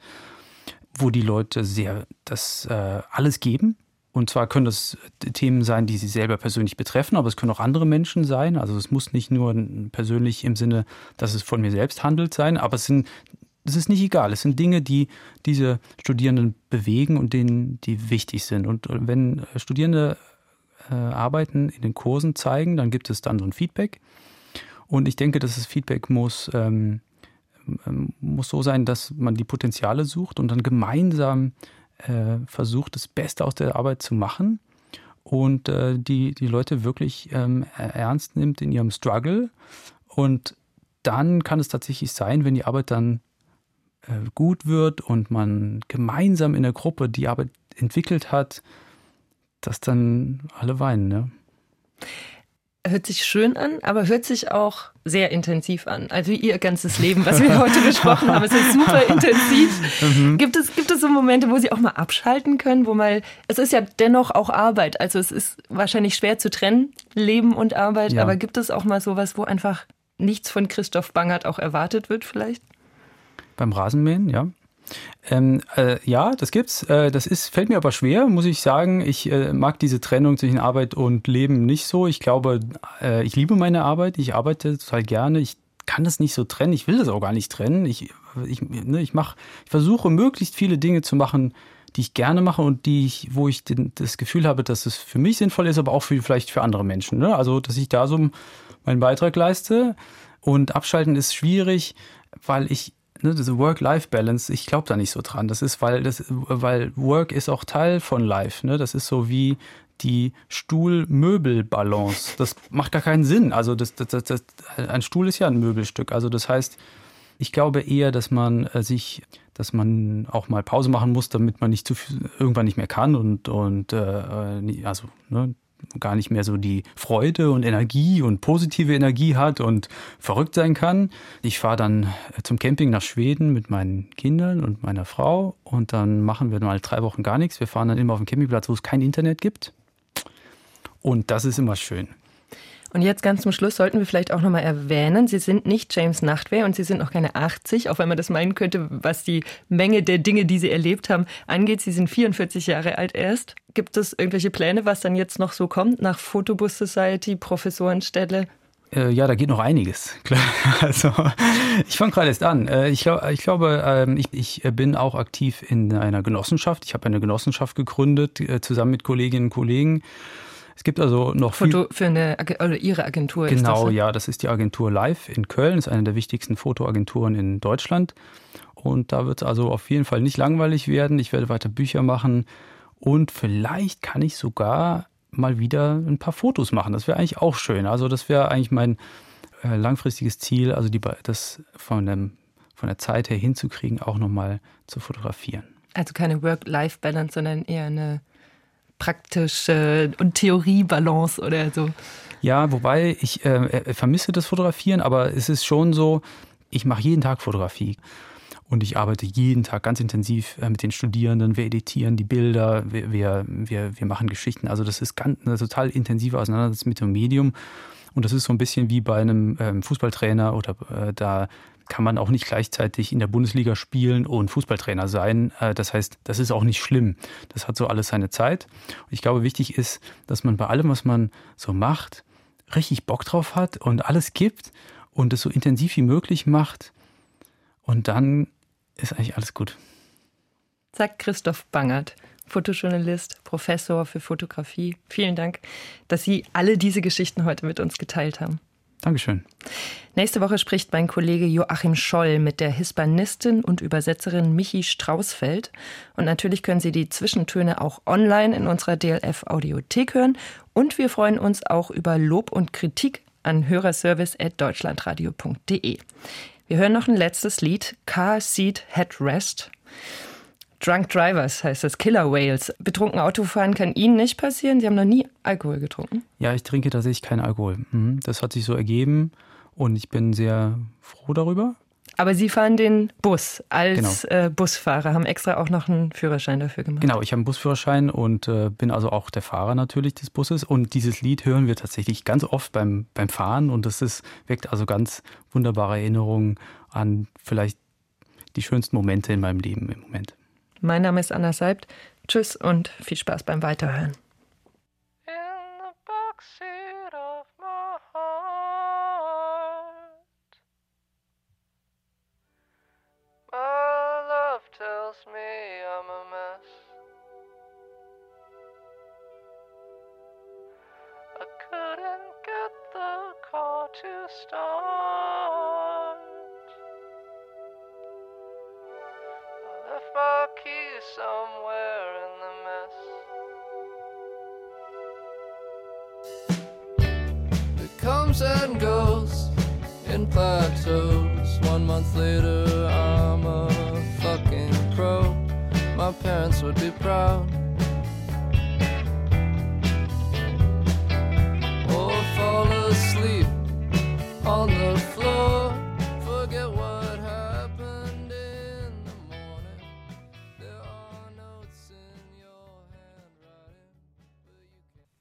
wo die Leute sehr das äh, alles geben. Und zwar können das Themen sein, die sie selber persönlich betreffen, aber es können auch andere Menschen sein. Also es muss nicht nur persönlich im Sinne, dass es von mir selbst handelt sein, aber es sind es ist nicht egal. Es sind Dinge, die diese Studierenden bewegen und denen, die wichtig sind. Und wenn Studierende äh, Arbeiten in den Kursen zeigen, dann gibt es dann so ein Feedback. Und ich denke, dass das Feedback muss, ähm, muss so sein, dass man die Potenziale sucht und dann gemeinsam äh, versucht, das Beste aus der Arbeit zu machen und äh, die, die Leute wirklich ähm, ernst nimmt in ihrem Struggle. Und dann kann es tatsächlich sein, wenn die Arbeit dann äh, gut wird und man gemeinsam in der Gruppe die Arbeit entwickelt hat, dass dann alle weinen. Ne? Hört sich schön an, aber hört sich auch sehr intensiv an. Also wie Ihr ganzes Leben, was wir heute besprochen haben. Es ist super intensiv. Gibt, es, gibt es so Momente, wo Sie auch mal abschalten können, wo mal, es ist ja dennoch auch Arbeit. Also es ist wahrscheinlich schwer zu trennen, Leben und Arbeit. Ja. Aber gibt es auch mal sowas, wo einfach nichts von Christoph Bangert auch erwartet wird vielleicht? Beim Rasenmähen, ja. Ähm, äh, ja, das gibt's. Äh, das ist, fällt mir aber schwer, muss ich sagen. Ich äh, mag diese Trennung zwischen Arbeit und Leben nicht so. Ich glaube, äh, ich liebe meine Arbeit. Ich arbeite total gerne. Ich kann das nicht so trennen. Ich will das auch gar nicht trennen. Ich, ich, ne, ich mach, ich versuche möglichst viele Dinge zu machen, die ich gerne mache und die ich, wo ich den, das Gefühl habe, dass es für mich sinnvoll ist, aber auch für, vielleicht für andere Menschen. Ne? Also, dass ich da so meinen Beitrag leiste. Und abschalten ist schwierig, weil ich ne, diese Work-Life-Balance, ich glaube da nicht so dran. Das ist, weil das, weil Work ist auch Teil von Life. Ne? Das ist so wie die Stuhl-Möbel-Balance. Das macht gar keinen Sinn. Also das, das, das, das, ein Stuhl ist ja ein Möbelstück. Also das heißt, ich glaube eher, dass man äh, sich, dass man auch mal Pause machen muss, damit man nicht zu viel, irgendwann nicht mehr kann und und äh, nie- also ne, gar nicht mehr so die Freude und Energie und positive Energie hat und verrückt sein kann. Ich fahre dann zum Camping nach Schweden mit meinen Kindern und meiner Frau und dann machen wir mal drei Wochen gar nichts. Wir fahren dann immer auf den Campingplatz, wo es kein Internet gibt. Und das ist immer schön. Und jetzt ganz zum Schluss sollten wir vielleicht auch nochmal erwähnen, Sie sind nicht James Nachtwey und Sie sind noch keine 80, auch wenn man das meinen könnte, was die Menge der Dinge, die Sie erlebt haben, angeht. Sie sind 44 Jahre alt erst. Gibt es irgendwelche Pläne, was dann jetzt noch so kommt nach Photobus Society, Professorenstelle? Äh, ja, da geht noch einiges. Klar. Also ich fange gerade erst an. Äh, ich, glaub, ich glaube, ähm, ich, ich bin auch aktiv in einer Genossenschaft. Ich habe eine Genossenschaft gegründet, äh, zusammen mit Kolleginnen und Kollegen. Es gibt also noch. Foto für eine, oder Ihre Agentur ist das? Genau, ne? ja, das ist die Agentur Live in Köln, ist eine der wichtigsten Fotoagenturen in Deutschland. Und da wird es also auf jeden Fall nicht langweilig werden. Ich werde weiter Bücher machen und vielleicht kann ich sogar mal wieder ein paar Fotos machen. Das wäre eigentlich auch schön. Also das wäre eigentlich mein äh, langfristiges Ziel, also die, das von, dem, von der Zeit her hinzukriegen, auch nochmal zu fotografieren. Also keine Work-Life-Balance, sondern eher eine praktische und Theorie-Balance oder so. Ja, wobei ich äh, äh, vermisse das Fotografieren, aber es ist schon so, ich mache jeden Tag Fotografie. Und ich arbeite jeden Tag ganz intensiv äh, mit den Studierenden. Wir editieren die Bilder, wir, wir, wir, wir machen Geschichten. Also das ist ganz, eine total intensive Auseinandersetzung mit dem Medium. Und das ist so ein bisschen wie bei einem ähm, Fußballtrainer oder äh, da kann man auch nicht gleichzeitig in der Bundesliga spielen und Fußballtrainer sein. Äh, Das heißt, das ist auch nicht schlimm. Das hat so alles seine Zeit. Und ich glaube, wichtig ist, dass man bei allem, was man so macht, richtig Bock drauf hat und alles gibt und es so intensiv wie möglich macht. Und dann ist eigentlich alles gut. Sagt Christoph Bangert, Fotojournalist, Professor für Fotografie. Vielen Dank, dass Sie alle diese Geschichten heute mit uns geteilt haben. Dankeschön. Nächste Woche spricht mein Kollege Joachim Scholl mit der Hispanistin und Übersetzerin Michi Strausfeld. Und natürlich können Sie die Zwischentöne auch online in unserer DLF Audiothek hören. Und wir freuen uns auch über Lob und Kritik an hörerservice.deutschlandradio.de. Wir hören noch ein letztes Lied, Car Seat Headrest. Drunk Drivers heißt das, Killer Whales. Betrunken Autofahren kann Ihnen nicht passieren. Sie haben noch nie Alkohol getrunken. Ja, ich trinke tatsächlich keinen Alkohol. Mhm, Das hat sich so ergeben und ich bin sehr froh darüber. Aber Sie fahren den Bus als äh, Busfahrer, haben extra auch noch einen Führerschein dafür gemacht. Genau, ich habe einen Busführerschein und äh, bin also auch der Fahrer natürlich des Busses. Und dieses Lied hören wir tatsächlich ganz oft beim, beim Fahren und das ist, weckt also ganz wunderbare Erinnerungen an vielleicht die schönsten Momente in meinem Leben im Moment. Mein Name ist Anna Seibt. Tschüss und viel Spaß beim Weiterhören. in the somewhere in the mess. It comes and goes in plateaus. One month later, I'm a fucking pro. My parents would be proud.